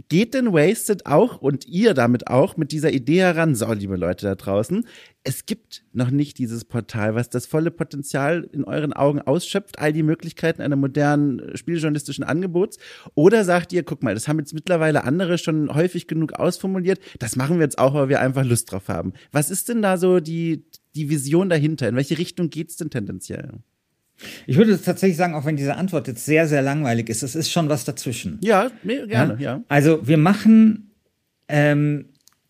geht denn Wasted auch und ihr damit auch mit dieser Idee heran, so liebe Leute da draußen, es gibt noch nicht dieses Portal, was das volle Potenzial in euren Augen ausschöpft, all die Möglichkeiten einer modernen spieljournalistischen Angebots? Oder sagt ihr, guck mal, das haben jetzt mittlerweile andere schon häufig genug ausformuliert, das machen wir jetzt auch, weil wir einfach Lust drauf haben. Was ist denn da so die, die Vision dahinter? In welche Richtung geht's denn tendenziell? Ich würde tatsächlich sagen, auch wenn diese Antwort jetzt sehr, sehr langweilig ist, es ist schon was dazwischen. Ja, gerne, ja. ja. Also wir machen, ähm,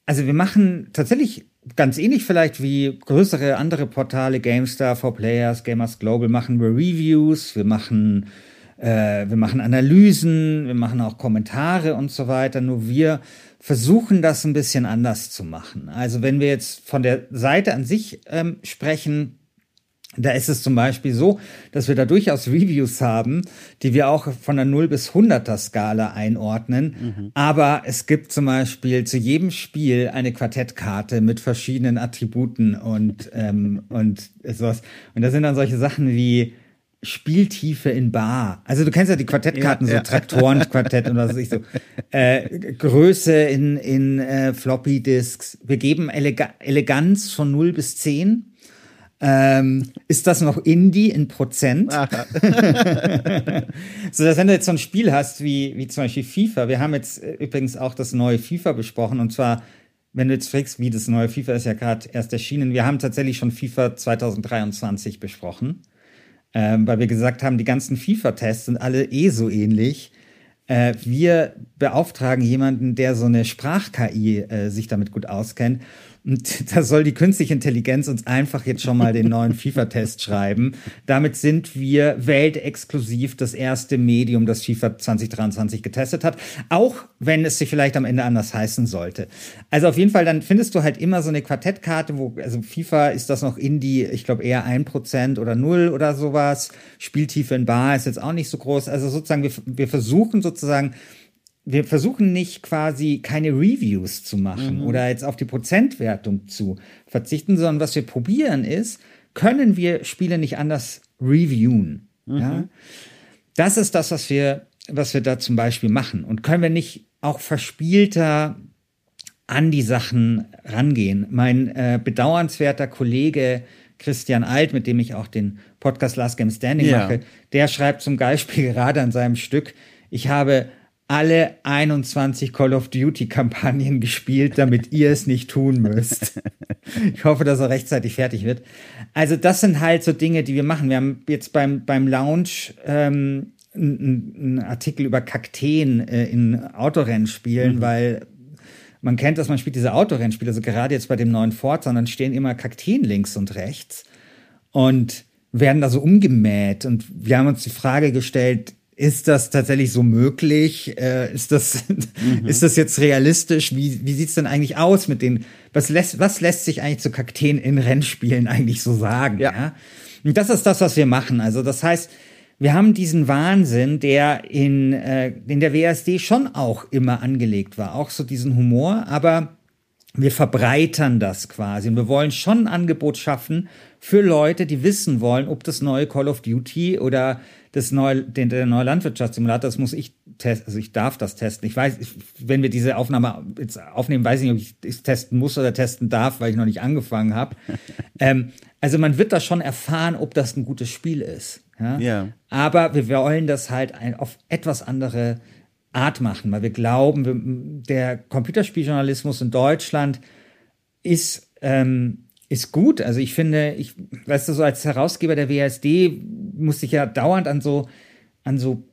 also wir machen tatsächlich ganz ähnlich vielleicht wie größere andere Portale, GameStar, 4Players, Gamers Global, machen wir Reviews, wir machen, äh, wir machen Analysen, wir machen auch Kommentare und so weiter. Nur wir versuchen das ein bisschen anders zu machen. Also wenn wir jetzt von der Seite an sich ähm, sprechen, da ist es zum Beispiel so, dass wir da durchaus Reviews haben, die wir auch von der 0 bis 100er Skala einordnen. Mhm. Aber es gibt zum Beispiel zu jedem Spiel eine Quartettkarte mit verschiedenen Attributen und, ähm, und sowas. Und da sind dann solche Sachen wie Spieltiefe in Bar. Also du kennst ja die Quartettkarten, ja, so ja. Traktorenquartett und was weiß ich so. Äh, Größe in, in äh, Floppy Disks. Wir geben Elega Eleganz von 0 bis 10 ähm, ist das noch Indie in Prozent? so, dass wenn du jetzt so ein Spiel hast wie, wie zum Beispiel FIFA, wir haben jetzt äh, übrigens auch das neue FIFA besprochen. Und zwar, wenn du jetzt fragst, wie das neue FIFA ist ja gerade erst erschienen, wir haben tatsächlich schon FIFA 2023 besprochen, ähm, weil wir gesagt haben, die ganzen FIFA-Tests sind alle eh so ähnlich. Äh, wir beauftragen jemanden, der so eine Sprach-KI äh, sich damit gut auskennt und da soll die künstliche Intelligenz uns einfach jetzt schon mal den neuen FIFA-Test schreiben. Damit sind wir weltexklusiv das erste Medium, das FIFA 2023 getestet hat. Auch wenn es sich vielleicht am Ende anders heißen sollte. Also auf jeden Fall, dann findest du halt immer so eine Quartettkarte, wo, also FIFA ist das noch in die, ich glaube eher ein Prozent oder null oder sowas. Spieltiefe in Bar ist jetzt auch nicht so groß. Also sozusagen, wir, wir versuchen sozusagen, wir versuchen nicht quasi keine Reviews zu machen mhm. oder jetzt auf die Prozentwertung zu verzichten, sondern was wir probieren ist, können wir Spiele nicht anders reviewen. Mhm. Ja? Das ist das, was wir, was wir da zum Beispiel machen. Und können wir nicht auch verspielter an die Sachen rangehen. Mein äh, bedauernswerter Kollege Christian Alt, mit dem ich auch den Podcast Last Game Standing ja. mache, der schreibt zum Beispiel gerade an seinem Stück, ich habe alle 21 Call of Duty Kampagnen gespielt, damit ihr es nicht tun müsst. Ich hoffe, dass er rechtzeitig fertig wird. Also das sind halt so Dinge, die wir machen. Wir haben jetzt beim, beim Lounge ähm, einen Artikel über Kakteen äh, in Autorennspielen, mhm. weil man kennt dass man spielt diese Autorennspiele, also gerade jetzt bei dem neuen Forza, dann stehen immer Kakteen links und rechts und werden da so umgemäht. Und wir haben uns die Frage gestellt, ist das tatsächlich so möglich? Äh, ist, das, mhm. ist das jetzt realistisch? Wie, wie sieht's denn eigentlich aus mit den, was lässt, was lässt sich eigentlich zu Kakteen in Rennspielen eigentlich so sagen? Ja. ja? Und das ist das, was wir machen. Also das heißt, wir haben diesen Wahnsinn, der in, äh, in der WSD schon auch immer angelegt war, auch so diesen Humor, aber wir verbreitern das quasi und wir wollen schon ein Angebot schaffen für Leute, die wissen wollen, ob das neue Call of Duty oder das neue, den, der neue Landwirtschaftssimulator, das muss ich testen, also ich darf das testen. Ich weiß, ich, wenn wir diese Aufnahme jetzt aufnehmen, weiß ich nicht, ob ich es testen muss oder testen darf, weil ich noch nicht angefangen habe. ähm, also man wird da schon erfahren, ob das ein gutes Spiel ist. Ja? ja. Aber wir wollen das halt ein, auf etwas andere Art machen, weil wir glauben, wir, der Computerspieljournalismus in Deutschland ist ähm, ist gut. Also ich finde, ich, weißt du, so als Herausgeber der WSD musste ich ja dauernd an so, an so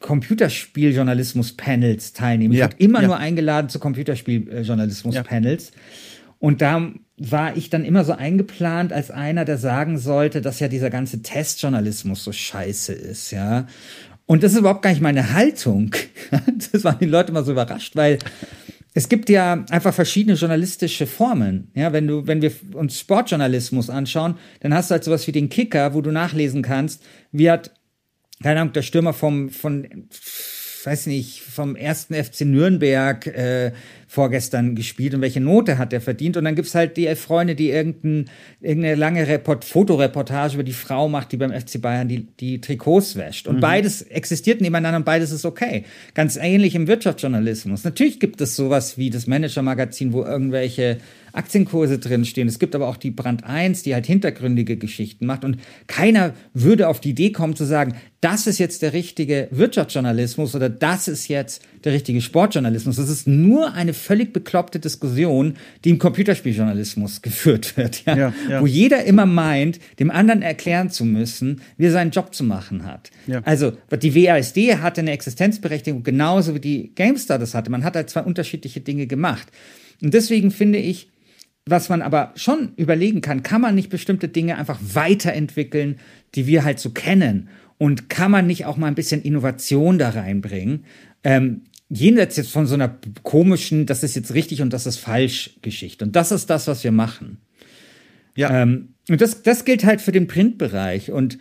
Computerspieljournalismus-Panels teilnehmen. Ja, ich wurde immer ja. nur eingeladen zu Computerspieljournalismus-Panels. Ja. Und da war ich dann immer so eingeplant als einer, der sagen sollte, dass ja dieser ganze Testjournalismus so scheiße ist, ja. Und das ist überhaupt gar nicht meine Haltung. Das waren die Leute immer so überrascht, weil es gibt ja einfach verschiedene journalistische Formen. Ja, wenn du, wenn wir uns Sportjournalismus anschauen, dann hast du halt sowas wie den Kicker, wo du nachlesen kannst, wie hat, keine Ahnung, der Stürmer vom, von, weiß nicht, vom ersten FC Nürnberg äh, vorgestern gespielt und welche Note hat er verdient. Und dann gibt's halt die Freunde, die irgendein, irgendeine lange Report Fotoreportage über die Frau macht, die beim FC Bayern die, die Trikots wäscht. Und mhm. beides existiert nebeneinander und beides ist okay. Ganz ähnlich im Wirtschaftsjournalismus. Natürlich gibt es sowas wie das Manager-Magazin, wo irgendwelche Aktienkurse drinstehen. Es gibt aber auch die Brand 1, die halt hintergründige Geschichten macht. Und keiner würde auf die Idee kommen zu sagen, das ist jetzt der richtige Wirtschaftsjournalismus oder das ist jetzt der richtige Sportjournalismus. Das ist nur eine völlig bekloppte Diskussion, die im Computerspieljournalismus geführt wird, ja? Ja, ja. wo jeder immer meint, dem anderen erklären zu müssen, wie er seinen Job zu machen hat. Also die WASD hatte eine Existenzberechtigung genauso wie die GameStar das hatte. Man hat halt zwei unterschiedliche Dinge gemacht. Und deswegen finde ich, was man aber schon überlegen kann, kann man nicht bestimmte Dinge einfach weiterentwickeln, die wir halt so kennen? Und kann man nicht auch mal ein bisschen Innovation da reinbringen? Ähm, jenseits jetzt von so einer komischen, das ist jetzt richtig und das ist falsch Geschichte. Und das ist das, was wir machen. Ja. Ähm, und das, das gilt halt für den Printbereich. Und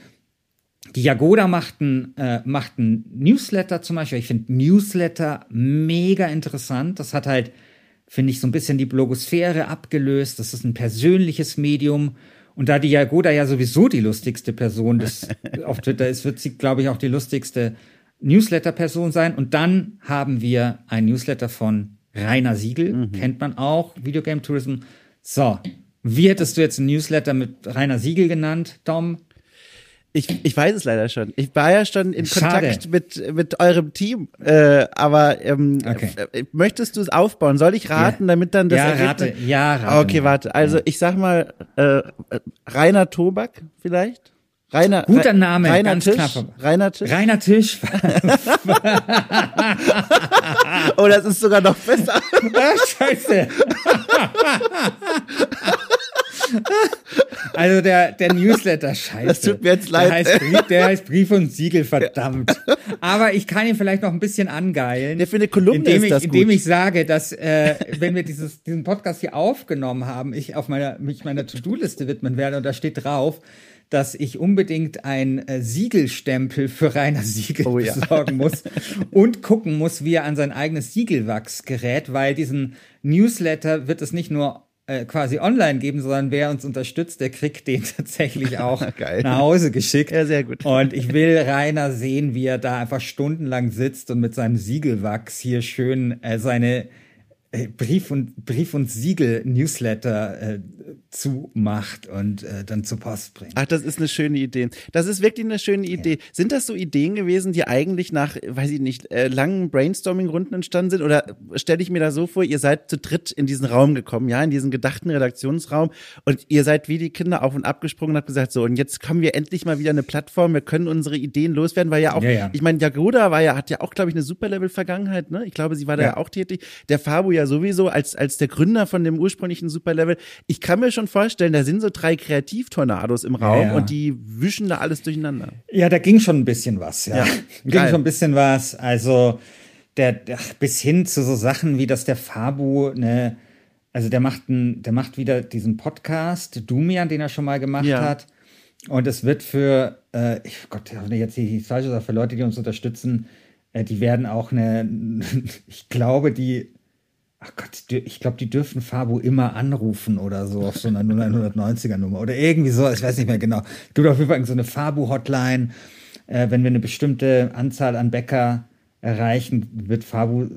die Jagoda macht ein, äh, macht ein Newsletter zum Beispiel. Ich finde Newsletter mega interessant. Das hat halt finde ich, so ein bisschen die Blogosphäre abgelöst. Das ist ein persönliches Medium. Und da die Jagoda ja sowieso die lustigste Person des, auf Twitter ist, wird sie, glaube ich, auch die lustigste Newsletter-Person sein. Und dann haben wir ein Newsletter von Rainer Siegel, mhm. kennt man auch, Videogame Tourism. So, wie hättest du jetzt ein Newsletter mit Rainer Siegel genannt, Dom? Ich, ich weiß es leider schon. Ich war ja schon in Schade. Kontakt mit, mit eurem Team. Äh, aber ähm, okay. Äh, möchtest du es aufbauen? Soll ich raten, ja. damit dann das ja, Ergebnis... Rate. Ja, rate. Okay, warte. Also ich sag mal äh, Rainer Tobak vielleicht? Rainer, Guter Name, Rainer ganz Tisch, knapp. Rainer Tisch. Rainer Tisch. oh, das ist sogar noch besser. Scheiße. Also der, der Newsletter, scheiße. Das tut mir jetzt leid. Der heißt, Brief, der heißt Brief und Siegel, verdammt. Aber ich kann ihn vielleicht noch ein bisschen angeilen. Der für eine Kolumne indem ist ich, das Indem gut. ich sage, dass äh, wenn wir dieses, diesen Podcast hier aufgenommen haben, ich auf meiner, mich meiner To-Do-Liste widmen werde und da steht drauf, dass ich unbedingt ein äh, Siegelstempel für Rainer Siegel oh, ja. besorgen muss und gucken muss, wie er an sein eigenes Siegelwachs gerät, weil diesen Newsletter wird es nicht nur äh, quasi online geben, sondern wer uns unterstützt, der kriegt den tatsächlich auch nach Hause geschickt. Ja, sehr gut. Und ich will Rainer sehen, wie er da einfach stundenlang sitzt und mit seinem Siegelwachs hier schön äh, seine Brief und Brief und Siegel Newsletter äh, zumacht und äh, dann zur Post bringt. Ach, das ist eine schöne Idee. Das ist wirklich eine schöne Idee. Ja. Sind das so Ideen gewesen, die eigentlich nach, weiß ich nicht, äh, langen Brainstorming-Runden entstanden sind? Oder stelle ich mir da so vor, ihr seid zu dritt in diesen Raum gekommen, ja, in diesen gedachten Redaktionsraum und ihr seid wie die Kinder auf und abgesprungen und habt gesagt, so, und jetzt kommen wir endlich mal wieder eine Plattform, wir können unsere Ideen loswerden, weil ja auch, ja, ja. ich meine, Jagoda war ja, hat ja auch, glaube ich, eine Superlevel-Vergangenheit, ne? Ich glaube, sie war da ja. auch tätig. Der Fabu ja sowieso als, als der Gründer von dem ursprünglichen Superlevel. Ich kann mir schon vorstellen, da sind so drei Kreativtornados im Raum ja, ja. und die wischen da alles durcheinander. Ja, da ging schon ein bisschen was, ja. ja ging geil. schon ein bisschen was. Also der, der, bis hin zu so Sachen wie, dass der Fabu ne, also der macht ein, der macht wieder diesen Podcast, Dumian, den er schon mal gemacht ja. hat. Und es wird für, äh, ich, Gott, jetzt die falsche Sache, für Leute, die uns unterstützen, äh, die werden auch eine, ich glaube, die ach Gott, ich glaube, die dürfen Fabu immer anrufen oder so auf so einer 990er Nummer oder irgendwie so, ich weiß nicht mehr genau. Es gibt auf jeden Fall so eine Fabu-Hotline. Äh, wenn wir eine bestimmte Anzahl an Bäcker erreichen, wird Fabu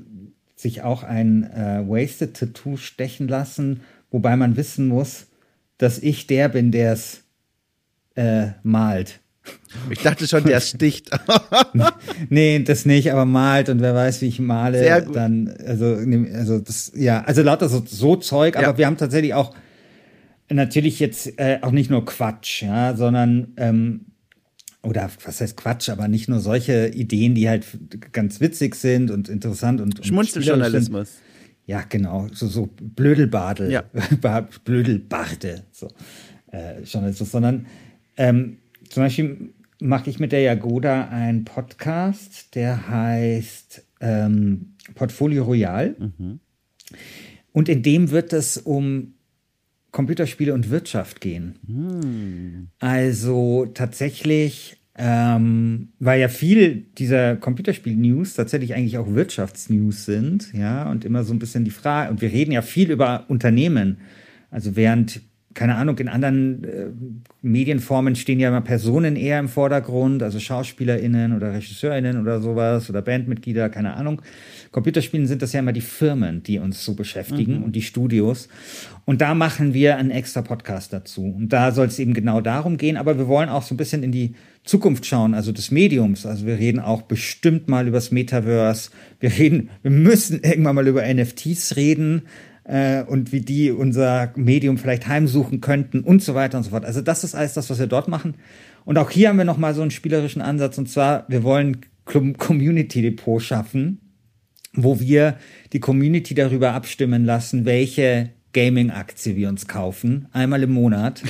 sich auch ein äh, Wasted Tattoo stechen lassen, wobei man wissen muss, dass ich der bin, der es äh, malt. Ich dachte schon, der sticht. nee, das nicht, aber malt und wer weiß, wie ich male, Sehr gut. dann, also, also das, ja, also lauter so, so Zeug, aber ja. wir haben tatsächlich auch natürlich jetzt äh, auch nicht nur Quatsch, ja, sondern ähm, oder was heißt Quatsch, aber nicht nur solche Ideen, die halt ganz witzig sind und interessant und, und Schmunzeljournalismus. Ja, genau, so, so Blödelbadel, ja. Blödelbarde, so äh, Journalismus, sondern ähm, zum Beispiel mache ich mit der Jagoda einen Podcast, der heißt ähm, Portfolio Royal. Mhm. Und in dem wird es um Computerspiele und Wirtschaft gehen. Mhm. Also tatsächlich, ähm, weil ja viel dieser Computerspiel-News tatsächlich eigentlich auch Wirtschaftsnews sind, ja, und immer so ein bisschen die Frage, und wir reden ja viel über Unternehmen. Also während keine Ahnung, in anderen äh, Medienformen stehen ja immer Personen eher im Vordergrund, also SchauspielerInnen oder RegisseurInnen oder sowas oder Bandmitglieder, keine Ahnung. Computerspielen sind das ja immer die Firmen, die uns so beschäftigen mhm. und die Studios. Und da machen wir einen extra Podcast dazu. Und da soll es eben genau darum gehen, aber wir wollen auch so ein bisschen in die Zukunft schauen, also des Mediums. Also wir reden auch bestimmt mal über das Metaverse. Wir reden, wir müssen irgendwann mal über NFTs reden äh, und wie die unser Medium vielleicht heimsuchen könnten und so weiter und so fort. Also das ist alles das, was wir dort machen. Und auch hier haben wir nochmal so einen spielerischen Ansatz und zwar, wir wollen Community Depot schaffen, wo wir die Community darüber abstimmen lassen, welche Gaming-Aktie wir uns kaufen, einmal im Monat.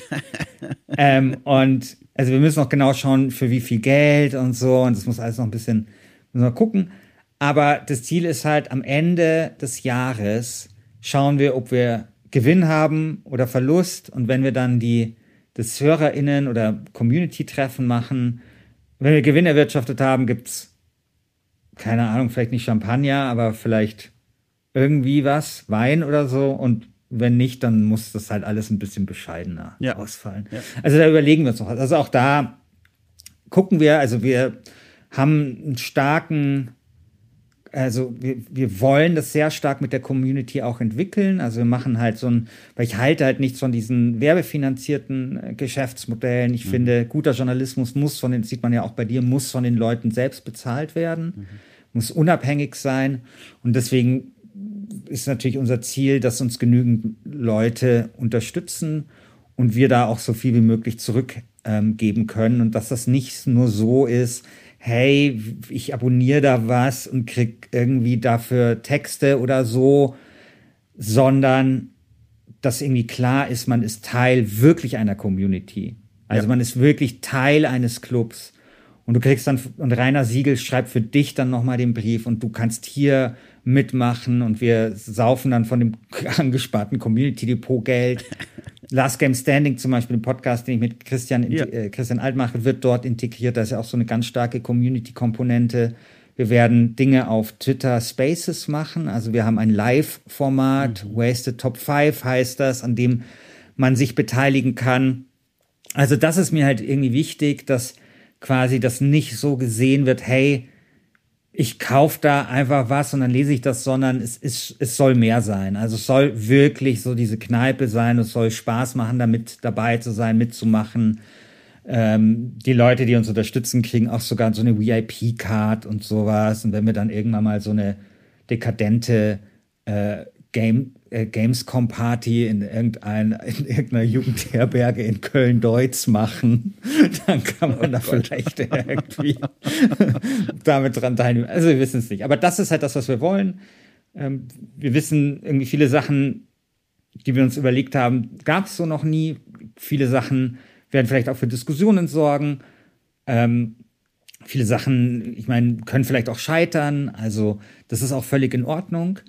ähm, und also wir müssen noch genau schauen, für wie viel Geld und so. Und das muss alles noch ein bisschen, müssen wir gucken. Aber das Ziel ist halt, am Ende des Jahres schauen wir, ob wir Gewinn haben oder Verlust. Und wenn wir dann die, das HörerInnen oder Community-Treffen machen, wenn wir Gewinn erwirtschaftet haben, gibt's keine Ahnung, vielleicht nicht Champagner, aber vielleicht irgendwie was, Wein oder so. Und wenn nicht, dann muss das halt alles ein bisschen bescheidener ja. ausfallen. Ja. Also da überlegen wir uns noch. Also auch da gucken wir, also wir haben einen starken, also wir, wir wollen das sehr stark mit der Community auch entwickeln. Also wir machen halt so ein, weil ich halte halt nichts von diesen werbefinanzierten äh, Geschäftsmodellen. Ich mhm. finde, guter Journalismus muss von den, sieht man ja auch bei dir, muss von den Leuten selbst bezahlt werden, mhm. muss unabhängig sein. Und deswegen ist natürlich unser Ziel, dass uns genügend Leute unterstützen und wir da auch so viel wie möglich zurückgeben ähm, können und dass das nicht nur so ist, hey, ich abonniere da was und krieg irgendwie dafür Texte oder so, sondern dass irgendwie klar ist, man ist Teil wirklich einer Community. Also ja. man ist wirklich Teil eines Clubs. Und du kriegst dann, und Rainer Siegel schreibt für dich dann nochmal den Brief und du kannst hier mitmachen und wir saufen dann von dem angesparten Community Depot Geld. Last Game Standing zum Beispiel, ein Podcast, den ich mit Christian, ja. äh, Christian Alt mache, wird dort integriert. Da ist ja auch so eine ganz starke Community-Komponente. Wir werden Dinge auf Twitter Spaces machen. Also wir haben ein Live-Format, mhm. Wasted Top 5 heißt das, an dem man sich beteiligen kann. Also das ist mir halt irgendwie wichtig, dass quasi das nicht so gesehen wird, hey, ich kaufe da einfach was und dann lese ich das, sondern es, ist, es soll mehr sein. Also es soll wirklich so diese Kneipe sein, es soll Spaß machen, damit dabei zu sein, mitzumachen. Ähm, die Leute, die uns unterstützen, kriegen auch sogar so eine VIP-Card und sowas. Und wenn wir dann irgendwann mal so eine dekadente äh, Game, äh, Gamescom-Party in, irgendein, in irgendeiner Jugendherberge in Köln-Deutz machen, dann kann man oh da Gott. vielleicht irgendwie damit dran teilnehmen. Also wir wissen es nicht. Aber das ist halt das, was wir wollen. Ähm, wir wissen irgendwie viele Sachen, die wir uns überlegt haben, gab es so noch nie. Viele Sachen werden vielleicht auch für Diskussionen sorgen. Ähm, viele Sachen, ich meine, können vielleicht auch scheitern. Also das ist auch völlig in Ordnung.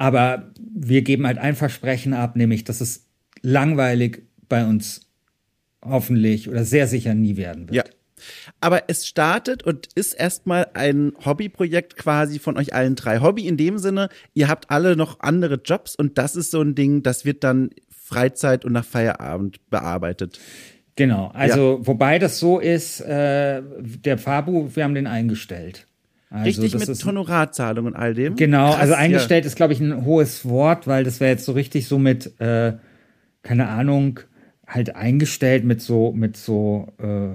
Aber wir geben halt ein Versprechen ab, nämlich, dass es langweilig bei uns hoffentlich oder sehr sicher nie werden wird. Ja. Aber es startet und ist erstmal ein Hobbyprojekt quasi von euch allen drei. Hobby in dem Sinne, ihr habt alle noch andere Jobs und das ist so ein Ding, das wird dann Freizeit und nach Feierabend bearbeitet. Genau, also ja. wobei das so ist, äh, der Fabu, wir haben den eingestellt. Also richtig mit Honorarzahlung und all dem. Genau, Krass, also eingestellt ja. ist, glaube ich, ein hohes Wort, weil das wäre jetzt so richtig so mit, äh, keine Ahnung, halt eingestellt mit so, mit so äh,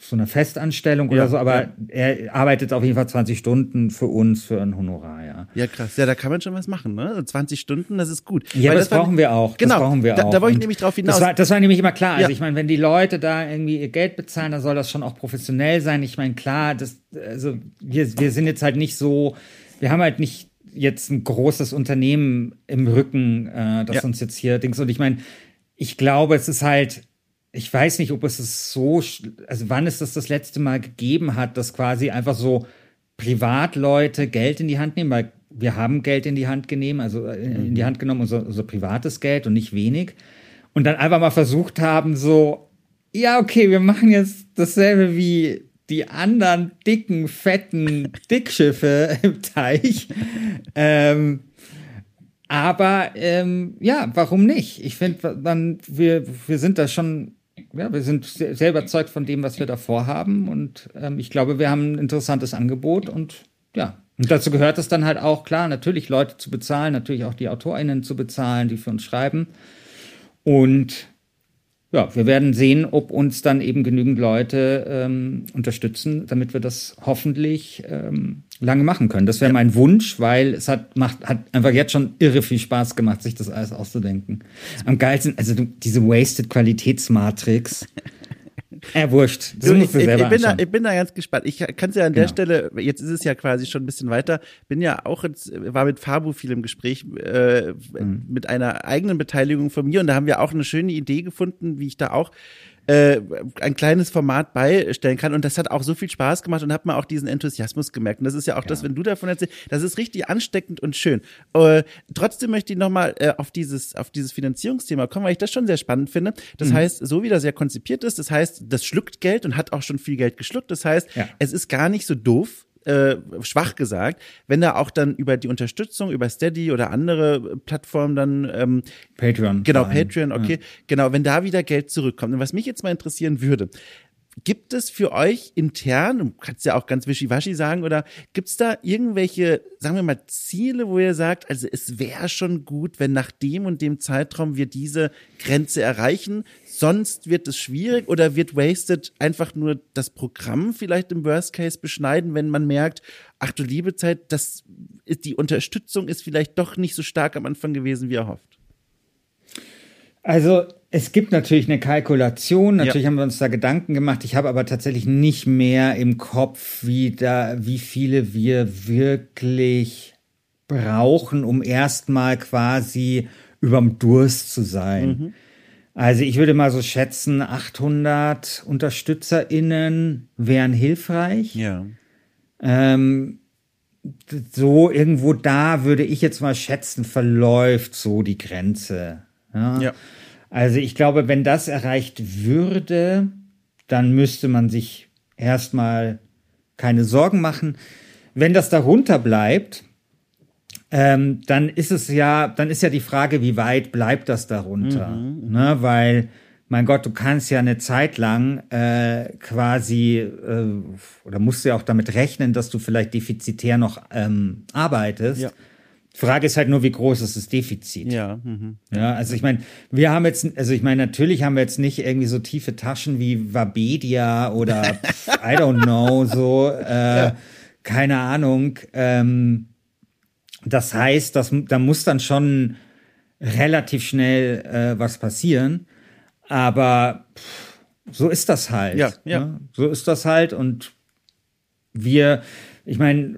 so eine Festanstellung ja, oder so, aber ja. er arbeitet auf jeden Fall 20 Stunden für uns für ein Honorar, ja. Ja, krass. Ja, da kann man schon was machen, ne? 20 Stunden, das ist gut. Ja, das, das brauchen wir auch. Genau, das brauchen wir da, auch. Da wollte ich nämlich drauf hinaus. Das war, das war nämlich immer klar. Also ich meine, wenn die Leute da irgendwie ihr Geld bezahlen, dann soll das schon auch professionell sein. Ich meine, klar, das, also wir, wir sind jetzt halt nicht so, wir haben halt nicht jetzt ein großes Unternehmen im Rücken, äh, das uns jetzt hier Dings. Und ich meine, ich glaube, es ist halt, ich weiß nicht, ob es es so, also wann es das das letzte Mal gegeben hat, dass quasi einfach so Privatleute Geld in die Hand nehmen, weil wir haben Geld in die Hand genommen, also äh, in die mhm. Hand genommen, unser, unser privates Geld und nicht wenig. Und dann einfach mal versucht haben, so, ja, okay, wir machen jetzt dasselbe wie die anderen dicken, fetten Dickschiffe im Teich. ähm, aber ähm, ja, warum nicht? Ich finde, wir, wir sind da schon ja, wir sind sehr, überzeugt von dem, was wir da vorhaben. Und ähm, ich glaube, wir haben ein interessantes Angebot und ja. Und dazu gehört es dann halt auch, klar, natürlich Leute zu bezahlen, natürlich auch die AutorInnen zu bezahlen, die für uns schreiben. Und ja, wir werden sehen, ob uns dann eben genügend Leute ähm, unterstützen, damit wir das hoffentlich ähm, lange machen können. Das wäre mein Wunsch, weil es hat, macht, hat einfach jetzt schon irre viel Spaß gemacht, sich das alles auszudenken. Am geilsten, also diese Wasted Qualitätsmatrix. Ja, wurscht. Das du, ich, ich, ich, bin da, ich bin da ganz gespannt. Ich kann es ja an der genau. Stelle, jetzt ist es ja quasi schon ein bisschen weiter, bin ja auch jetzt, war mit Fabu viel im Gespräch, äh, mhm. mit einer eigenen Beteiligung von mir und da haben wir auch eine schöne Idee gefunden, wie ich da auch äh, ein kleines Format beistellen kann. Und das hat auch so viel Spaß gemacht und hat man auch diesen Enthusiasmus gemerkt. Und das ist ja auch ja. das, wenn du davon erzählst, das ist richtig ansteckend und schön. Äh, trotzdem möchte ich nochmal äh, auf dieses, auf dieses Finanzierungsthema kommen, weil ich das schon sehr spannend finde. Das mhm. heißt, so wie das ja konzipiert ist, das heißt, das schluckt Geld und hat auch schon viel Geld geschluckt. Das heißt, ja. es ist gar nicht so doof, äh, schwach gesagt, wenn da auch dann über die Unterstützung, über Steady oder andere Plattformen dann ähm, Patreon. Genau, Patreon, okay. Ja. Genau, wenn da wieder Geld zurückkommt. Und was mich jetzt mal interessieren würde, Gibt es für euch intern, du kannst ja auch ganz wischiwaschi sagen, oder gibt es da irgendwelche, sagen wir mal, Ziele, wo ihr sagt, also es wäre schon gut, wenn nach dem und dem Zeitraum wir diese Grenze erreichen, sonst wird es schwierig oder wird Wasted einfach nur das Programm vielleicht im Worst Case beschneiden, wenn man merkt, ach du liebe Zeit, das die Unterstützung ist vielleicht doch nicht so stark am Anfang gewesen, wie erhofft. Also es gibt natürlich eine Kalkulation, natürlich ja. haben wir uns da Gedanken gemacht. Ich habe aber tatsächlich nicht mehr im Kopf, wie da, wie viele wir wirklich brauchen, um erstmal quasi überm Durst zu sein. Mhm. Also ich würde mal so schätzen, 800 UnterstützerInnen wären hilfreich. Ja. Ähm, so irgendwo da würde ich jetzt mal schätzen, verläuft so die Grenze. Ja. ja. Also ich glaube, wenn das erreicht würde, dann müsste man sich erstmal keine Sorgen machen. Wenn das darunter bleibt, ähm, dann ist es ja, dann ist ja die Frage, wie weit bleibt das darunter? Mhm. Ne? Weil, mein Gott, du kannst ja eine Zeit lang äh, quasi äh, oder musst ja auch damit rechnen, dass du vielleicht defizitär noch ähm, arbeitest. Ja. Frage ist halt nur, wie groß ist das Defizit? Ja. Mhm. Ja, also ich meine, wir haben jetzt, also ich meine, natürlich haben wir jetzt nicht irgendwie so tiefe Taschen wie Wabedia oder I don't know, so, äh, ja. keine Ahnung. Ähm, das heißt, das, da muss dann schon relativ schnell äh, was passieren. Aber pff, so ist das halt. Ja, ja. Ne? So ist das halt. Und wir, ich meine,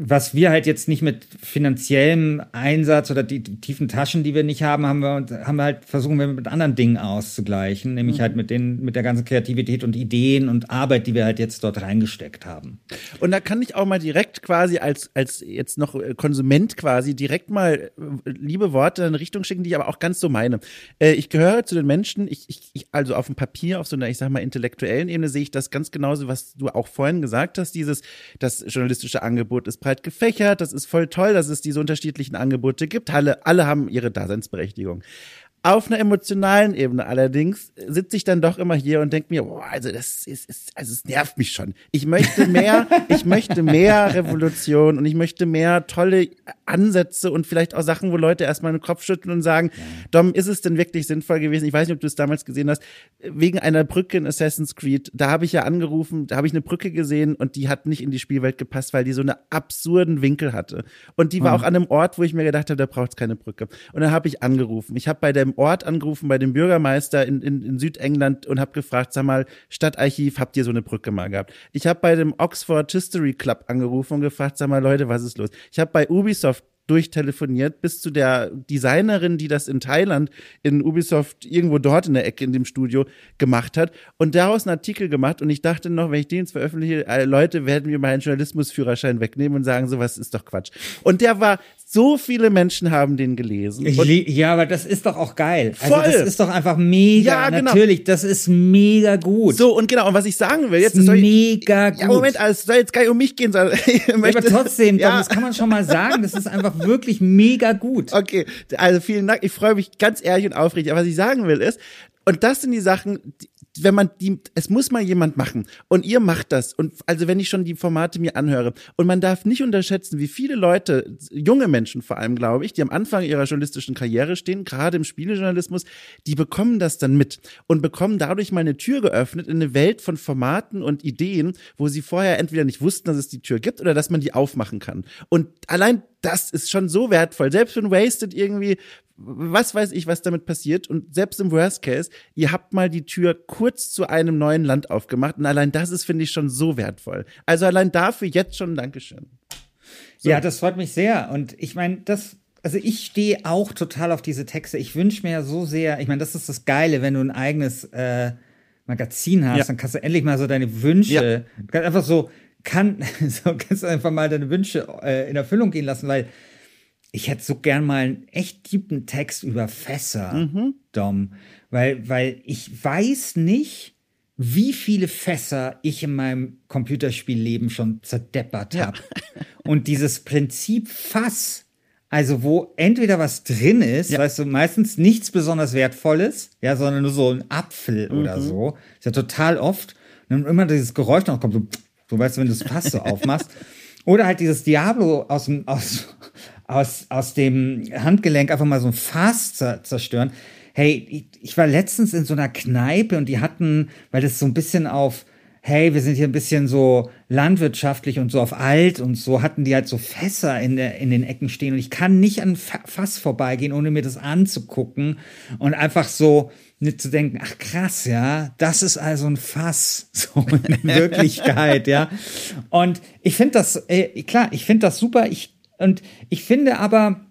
was wir halt jetzt nicht mit finanziellem Einsatz oder die, die, tiefen Taschen, die wir nicht haben, haben wir, haben wir halt versuchen wir mit anderen Dingen auszugleichen, nämlich mhm. halt mit den, mit der ganzen Kreativität und Ideen und Arbeit, die wir halt jetzt dort reingesteckt haben. Und da kann ich auch mal direkt quasi als, als jetzt noch Konsument quasi direkt mal äh, liebe Worte in Richtung schicken, die ich aber auch ganz so meine. Äh, ich gehöre zu den Menschen, ich, ich, ich, also auf dem Papier, auf so einer, ich sag mal, intellektuellen Ebene sehe ich das ganz genauso, was du auch vorhin gesagt hast, dieses, das journalistische Angebot ist breit gefächert, das ist voll toll, dass es diese unterschiedlichen Angebote gibt. Alle, alle haben ihre Daseinsberechtigung. Auf einer emotionalen Ebene allerdings sitze ich dann doch immer hier und denke mir, boah, also das ist, ist, also es nervt mich schon. Ich möchte mehr, ich möchte mehr Revolution und ich möchte mehr tolle Ansätze und vielleicht auch Sachen, wo Leute erstmal den Kopf schütteln und sagen, ja. Dom, ist es denn wirklich sinnvoll gewesen? Ich weiß nicht, ob du es damals gesehen hast, wegen einer Brücke in Assassin's Creed, da habe ich ja angerufen, da habe ich eine Brücke gesehen und die hat nicht in die Spielwelt gepasst, weil die so einen absurden Winkel hatte. Und die war mhm. auch an einem Ort, wo ich mir gedacht habe, da braucht es keine Brücke. Und dann habe ich angerufen. Ich habe bei der Ort angerufen, bei dem Bürgermeister in, in, in Südengland und habe gefragt, sag mal, Stadtarchiv, habt ihr so eine Brücke mal gehabt? Ich habe bei dem Oxford History Club angerufen und gefragt, sag mal, Leute, was ist los? Ich habe bei Ubisoft durchtelefoniert bis zu der Designerin, die das in Thailand in Ubisoft irgendwo dort in der Ecke in dem Studio gemacht hat und daraus einen Artikel gemacht und ich dachte noch, wenn ich den jetzt veröffentliche, äh, Leute werden mir meinen Journalismusführerschein wegnehmen und sagen, sowas ist doch Quatsch. Und der war so viele Menschen haben den gelesen. ja, aber das ist doch auch geil. Also voll. Also das ist doch einfach mega. Ja, genau. Natürlich, das ist mega gut. So, und genau, und was ich sagen will, jetzt ist mega gut. Ja, Moment, also, es soll jetzt gar nicht um mich gehen, sondern ich möchte, aber trotzdem, ja. das kann man schon mal sagen, das ist einfach wirklich mega gut. Okay, also vielen Dank. Ich freue mich ganz ehrlich und aufrichtig. Aber was ich sagen will ist, und das sind die Sachen, die, wenn man die, es muss mal jemand machen. Und ihr macht das. Und also wenn ich schon die Formate mir anhöre. Und man darf nicht unterschätzen, wie viele Leute, junge Menschen vor allem, glaube ich, die am Anfang ihrer journalistischen Karriere stehen, gerade im Spielejournalismus, die bekommen das dann mit und bekommen dadurch mal eine Tür geöffnet in eine Welt von Formaten und Ideen, wo sie vorher entweder nicht wussten, dass es die Tür gibt oder dass man die aufmachen kann. Und allein das ist schon so wertvoll. Selbst wenn Wasted irgendwie, was weiß ich, was damit passiert. Und selbst im Worst Case, ihr habt mal die Tür kurz zu einem neuen Land aufgemacht. Und allein das ist, finde ich, schon so wertvoll. Also allein dafür jetzt schon ein Dankeschön. So. Ja, das freut mich sehr. Und ich meine, das, also ich stehe auch total auf diese Texte. Ich wünsche mir ja so sehr, ich meine, das ist das Geile, wenn du ein eigenes äh, Magazin hast, ja. dann kannst du endlich mal so deine Wünsche, ja. einfach so, kann, so kannst du einfach mal deine Wünsche äh, in Erfüllung gehen lassen, weil ich hätte so gern mal einen echt tiefen Text über Fässer, mhm. Dom, weil, weil ich weiß nicht, wie viele Fässer ich in meinem Computerspielleben schon zerdeppert ja. habe. Und dieses Prinzip Fass, also wo entweder was drin ist, ja. weißt du, meistens nichts besonders Wertvolles, ja, sondern nur so ein Apfel mhm. oder so, ist ja total oft. Und dann immer dieses Geräusch noch kommt, so, so weißt du, wenn du das Fass so aufmachst. Oder halt dieses Diablo aus dem, aus, aus, aus dem Handgelenk einfach mal so ein Fass zerstören. Hey, ich, war letztens in so einer Kneipe und die hatten, weil das so ein bisschen auf, hey, wir sind hier ein bisschen so landwirtschaftlich und so auf alt und so hatten die halt so Fässer in, der, in den Ecken stehen. Und ich kann nicht an Fass vorbeigehen, ohne mir das anzugucken. Und einfach so nicht zu denken, ach krass, ja, das ist also ein Fass, so in Wirklichkeit, ja. Und ich finde das, äh, klar, ich finde das super, ich, und ich finde aber,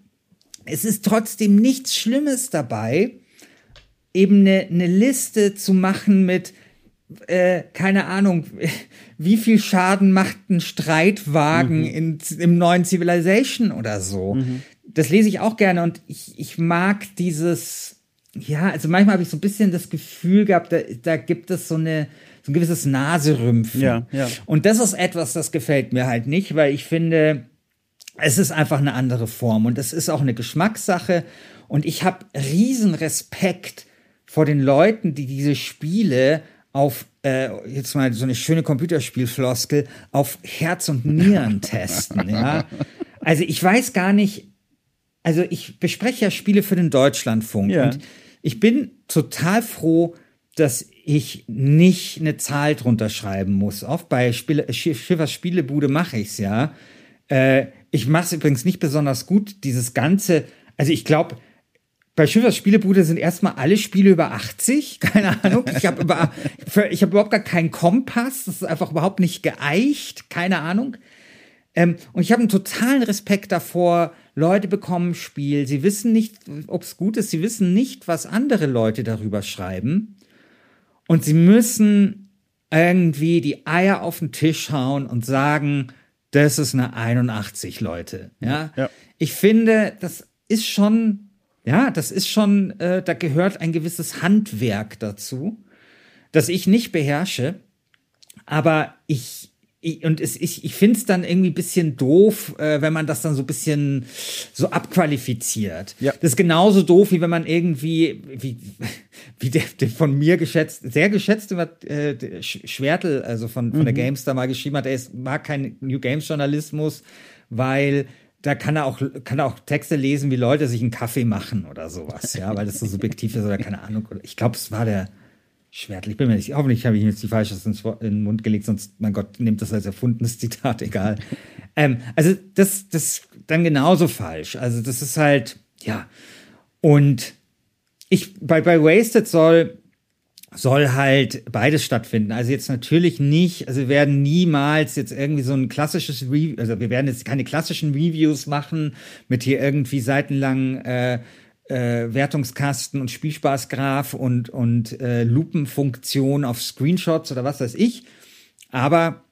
es ist trotzdem nichts Schlimmes dabei, eben eine, eine Liste zu machen mit, äh, keine Ahnung, wie viel Schaden macht ein Streitwagen mhm. in, im neuen Civilization oder so. Mhm. Das lese ich auch gerne und ich, ich mag dieses, ja, also manchmal habe ich so ein bisschen das Gefühl gehabt, da, da gibt es so eine, so ein gewisses Naserümpfen. Ja, ja. Und das ist etwas, das gefällt mir halt nicht, weil ich finde, es ist einfach eine andere Form und es ist auch eine Geschmackssache und ich habe riesen Respekt vor den Leuten, die diese Spiele auf, äh, jetzt mal so eine schöne Computerspielfloskel, auf Herz und Nieren testen, ja. Also ich weiß gar nicht, also ich bespreche ja Spiele für den Deutschlandfunk ja. und ich bin total froh, dass ich nicht eine Zahl drunter schreiben muss. Oft bei Spiele, Schiffers Spielebude mache ich's ja. Äh, ich mache es übrigens nicht besonders gut, dieses ganze, also ich glaube, bei Schiffers Spielebude sind erstmal alle Spiele über 80. Keine Ahnung. Ich habe über, ich habe überhaupt gar keinen Kompass. Das ist einfach überhaupt nicht geeicht. Keine Ahnung. Ähm, und ich habe einen totalen Respekt davor. Leute bekommen Spiel. Sie wissen nicht, ob es gut ist. Sie wissen nicht, was andere Leute darüber schreiben. Und sie müssen irgendwie die Eier auf den Tisch hauen und sagen, das ist eine 81, Leute. Ja. ja. Ich finde, das ist schon ja, das ist schon, äh, da gehört ein gewisses Handwerk dazu, das ich nicht beherrsche. Aber ich, ich und es, ich, ich finde es dann irgendwie ein bisschen doof, äh, wenn man das dann so ein bisschen so abqualifiziert. Ja. Das ist genauso doof, wie wenn man irgendwie, wie, wie der, der von mir geschätzt, sehr geschätzte äh, Schwertel, also von, von mhm. der GameStar mal geschrieben hat, er ist, mag keinen New Games Journalismus, weil da kann er auch, kann er auch Texte lesen, wie Leute sich einen Kaffee machen oder sowas, ja, weil das so subjektiv ist oder keine Ahnung. Ich glaube, es war der Schwertl. Ich bin mir nicht, hoffentlich habe ich jetzt die falsche in den Mund gelegt, sonst, mein Gott, nimmt das als erfundenes Zitat, egal. ähm, also, das, das dann genauso falsch. Also, das ist halt, ja. Und ich, bei, bei Wasted soll, soll halt beides stattfinden. Also jetzt natürlich nicht, also wir werden niemals jetzt irgendwie so ein klassisches Review, also wir werden jetzt keine klassischen Reviews machen mit hier irgendwie seitenlangen äh, äh, Wertungskasten und Spielspaßgraph und, und äh, Lupenfunktion auf Screenshots oder was weiß ich. Aber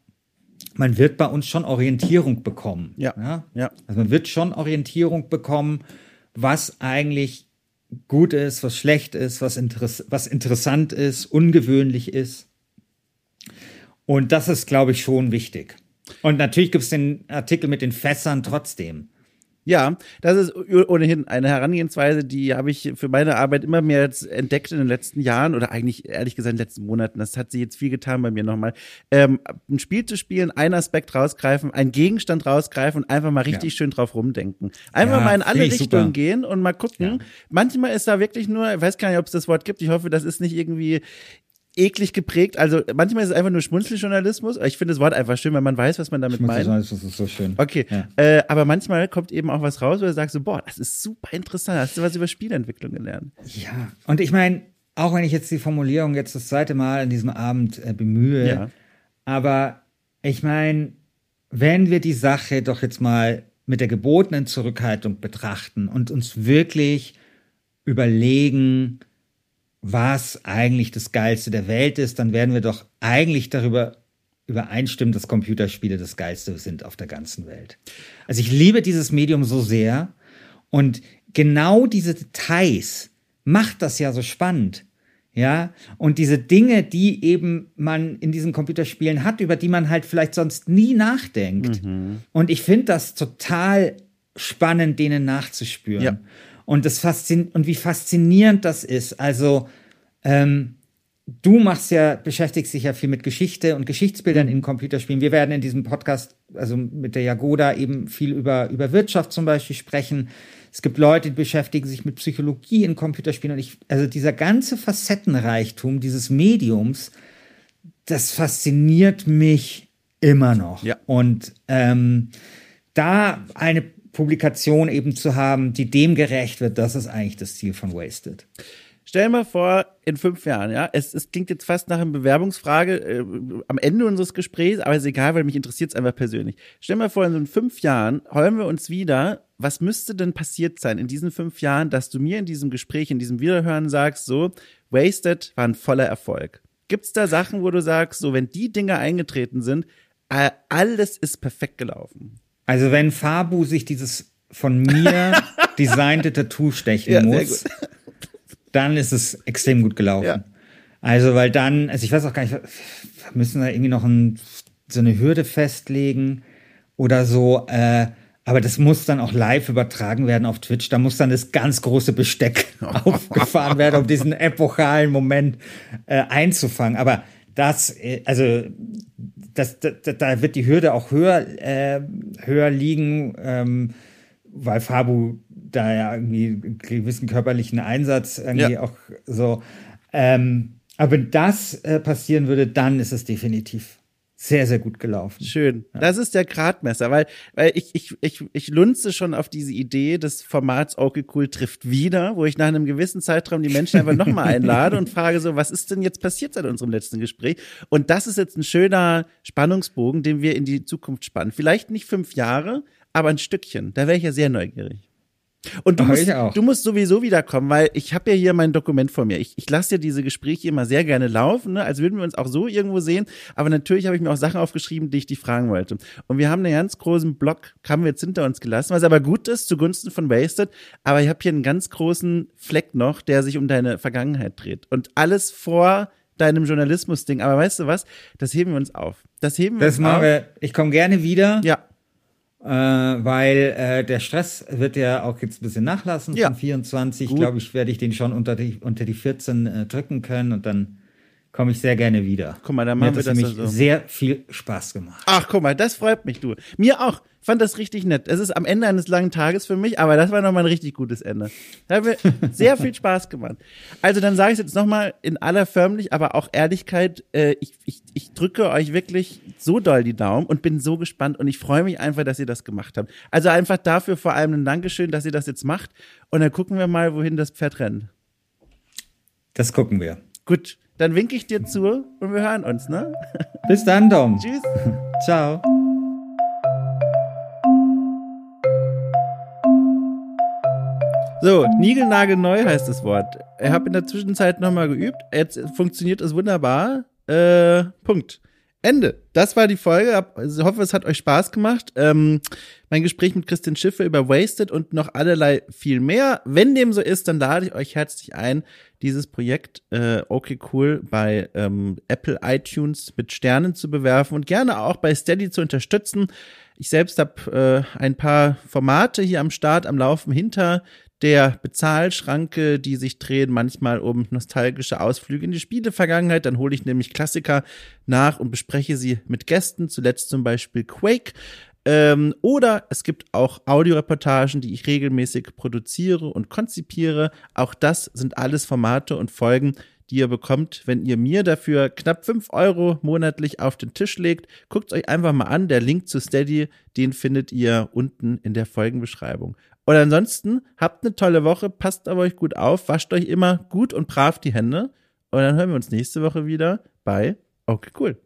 man wird bei uns schon Orientierung bekommen. Ja. ja. ja. Also man wird schon Orientierung bekommen, was eigentlich gut ist, was schlecht ist, was, interess was interessant ist, ungewöhnlich ist. Und das ist, glaube ich, schon wichtig. Und natürlich gibt es den Artikel mit den Fässern trotzdem. Ja, das ist ohnehin eine Herangehensweise, die habe ich für meine Arbeit immer mehr jetzt entdeckt in den letzten Jahren oder eigentlich ehrlich gesagt in den letzten Monaten. Das hat sie jetzt viel getan bei mir nochmal. Ähm, ein Spiel zu spielen, einen Aspekt rausgreifen, einen Gegenstand rausgreifen und einfach mal richtig ja. schön drauf rumdenken. Einfach ja, mal in alle Richtungen gehen und mal gucken. Ja. Manchmal ist da wirklich nur, ich weiß gar nicht, ob es das Wort gibt. Ich hoffe, das ist nicht irgendwie eklig geprägt. Also manchmal ist es einfach nur Schmunzeljournalismus. Ich finde das Wort einfach schön, weil man weiß, was man damit meint. Schmunzeljournalismus ist so schön. Okay, Ja. äh, aber manchmal kommt eben auch was raus, wo du sagst so, boah, das ist super interessant. Hast du was über Spielentwicklung gelernt? Ja, und ich meine, auch wenn ich jetzt die Formulierung jetzt das zweite Mal an diesem Abend äh, bemühe, Ja. aber ich meine, wenn wir die Sache doch jetzt mal mit der gebotenen Zurückhaltung betrachten und uns wirklich überlegen, was eigentlich das Geilste der Welt ist, dann werden wir doch eigentlich darüber übereinstimmen, dass Computerspiele das Geilste sind auf der ganzen Welt. Also ich liebe dieses Medium so sehr und genau diese Details macht das ja so spannend. Ja, und diese Dinge, die eben man in diesen Computerspielen hat, über die man halt vielleicht sonst nie nachdenkt. Und ich finde das total spannend, denen nachzuspüren. Ja. Und das faszin und wie faszinierend das ist. Also, ähm, du machst ja, beschäftigst dich ja viel mit Geschichte und Geschichtsbildern in Computerspielen. Wir werden in diesem Podcast, also mit der Jagoda, eben viel über, über Wirtschaft zum Beispiel sprechen. Es gibt Leute, die beschäftigen sich mit Psychologie in Computerspielen. Und ich, also dieser ganze Facettenreichtum dieses Mediums, das fasziniert mich immer noch. Ja. Und ähm, da eine Publikation eben zu haben, die dem gerecht wird, das ist eigentlich das Ziel von Wasted. Stell mal vor, in fünf Jahren, ja, es, es klingt jetzt fast nach einer Bewerbungsfrage äh, am Ende unseres Gesprächs, aber ist egal, weil mich interessiert es einfach persönlich. Stell mal vor, in so fünf Jahren heulen wir uns wieder. Was müsste denn passiert sein in diesen fünf Jahren, dass du mir in diesem Gespräch, in diesem Wiederhören sagst, so, Wasted war ein voller Erfolg? Gibt's da Sachen, wo du sagst, so, wenn die Dinge eingetreten sind, alles ist perfekt gelaufen? Also wenn Fabu sich dieses von mir designte Tattoo stechen Ja, muss, dann ist es extrem gut gelaufen. Ja. Also weil dann, also ich weiß auch gar nicht, wir müssen da irgendwie noch ein, so eine Hürde festlegen oder so. Äh, aber das muss dann auch live übertragen werden auf Twitch. Da muss dann das ganz große Besteck aufgefahren werden, um diesen epochalen Moment äh, einzufangen. Aber das, äh, also das, da, da wird die Hürde auch höher, äh, höher liegen, ähm, weil Fabu da ja irgendwie einen gewissen körperlichen Einsatz irgendwie Ja. auch so. Ähm, aber wenn das äh, passieren würde, dann ist es definitiv sehr, sehr gut gelaufen. Schön. Das ist der Gradmesser, weil, weil ich, ich, ich, ich lunze schon auf diese Idee des Formats Okay Cool trifft wieder, wo ich nach einem gewissen Zeitraum die Menschen einfach nochmal einlade und frage so, was ist denn jetzt passiert seit unserem letzten Gespräch? Und das ist jetzt ein schöner Spannungsbogen, den wir in die Zukunft spannen. Vielleicht nicht fünf Jahre, aber ein Stückchen. Da wäre ich ja sehr neugierig. Und du Aber musst, du musst sowieso wiederkommen, weil ich habe ja hier mein Dokument vor mir. Ich, ich lasse ja diese Gespräche immer sehr gerne laufen, ne? als würden wir uns auch so irgendwo sehen. Aber natürlich habe ich mir auch Sachen aufgeschrieben, die ich dich fragen wollte. Und wir haben einen ganz großen Block, haben wir jetzt hinter uns gelassen, was aber gut ist, zugunsten von Wasted. Aber ich habe hier einen ganz großen Fleck noch, der sich um deine Vergangenheit dreht. Und alles vor deinem Journalismus-Ding. Aber weißt du was? Das heben wir uns auf. Das heben wir Das uns machen auf. wir. Ich komme gerne wieder. Ja, äh, weil äh, der Stress wird ja auch jetzt ein bisschen nachlassen Ja. von 24. Gut. Glaube ich, werde ich den schon unter die, unter die 14 äh, drücken können und dann komme ich sehr gerne wieder. Guck mal, dann Mir machen hat wir das nämlich doch so. sehr viel Spaß gemacht. Ach, guck mal, das freut mich, du. Mir auch. Fand das richtig nett. Es ist am Ende eines langen Tages für mich, aber das war nochmal ein richtig gutes Ende. Da hat mir sehr viel Spaß gemacht. Also dann sage ich jetzt nochmal in aller Förmlich, aber auch Ehrlichkeit, äh, ich, ich, ich drücke euch wirklich so doll die Daumen und bin so gespannt und ich freue mich einfach, dass ihr das gemacht habt. Also einfach dafür vor allem ein Dankeschön, dass ihr das jetzt macht und dann gucken wir mal, wohin das Pferd rennt. Das gucken wir. Gut, dann winke ich dir zu und wir hören uns, ne? Bis dann, Dom. Tschüss. Ciao. So, niegelnagelneu heißt das Wort. Ich habe in der Zwischenzeit nochmal geübt. Jetzt funktioniert es wunderbar. Äh, Punkt. Ende. Das war die Folge. Hab- also Ich hoffe, es hat euch Spaß gemacht. Ähm, mein Gespräch mit Christian Schiffe über Wasted und noch allerlei viel mehr. Wenn dem so ist, dann lade ich euch herzlich ein, dieses Projekt äh, okay cool bei ähm, Apple iTunes mit Sternen zu bewerfen und gerne auch bei Steady zu unterstützen. Ich selbst habe äh, ein paar Formate hier am Start am Laufen hinter der Bezahlschranke, die sich drehen manchmal um nostalgische Ausflüge in die Spielevergangenheit. Dann hole ich nämlich Klassiker nach und bespreche sie mit Gästen, zuletzt zum Beispiel Quake. Ähm, oder es gibt auch Audioreportagen, die ich regelmäßig produziere und konzipiere. Auch das sind alles Formate und Folgen, die ihr bekommt, wenn ihr mir dafür knapp fünf Euro monatlich auf den Tisch legt. Guckt euch einfach mal an. Der Link zu Steady, den findet ihr unten in der Folgenbeschreibung. Und ansonsten habt eine tolle Woche, passt auf euch gut auf, wascht euch immer gut und brav die Hände. Und dann hören wir uns nächste Woche wieder bei Okay, cool.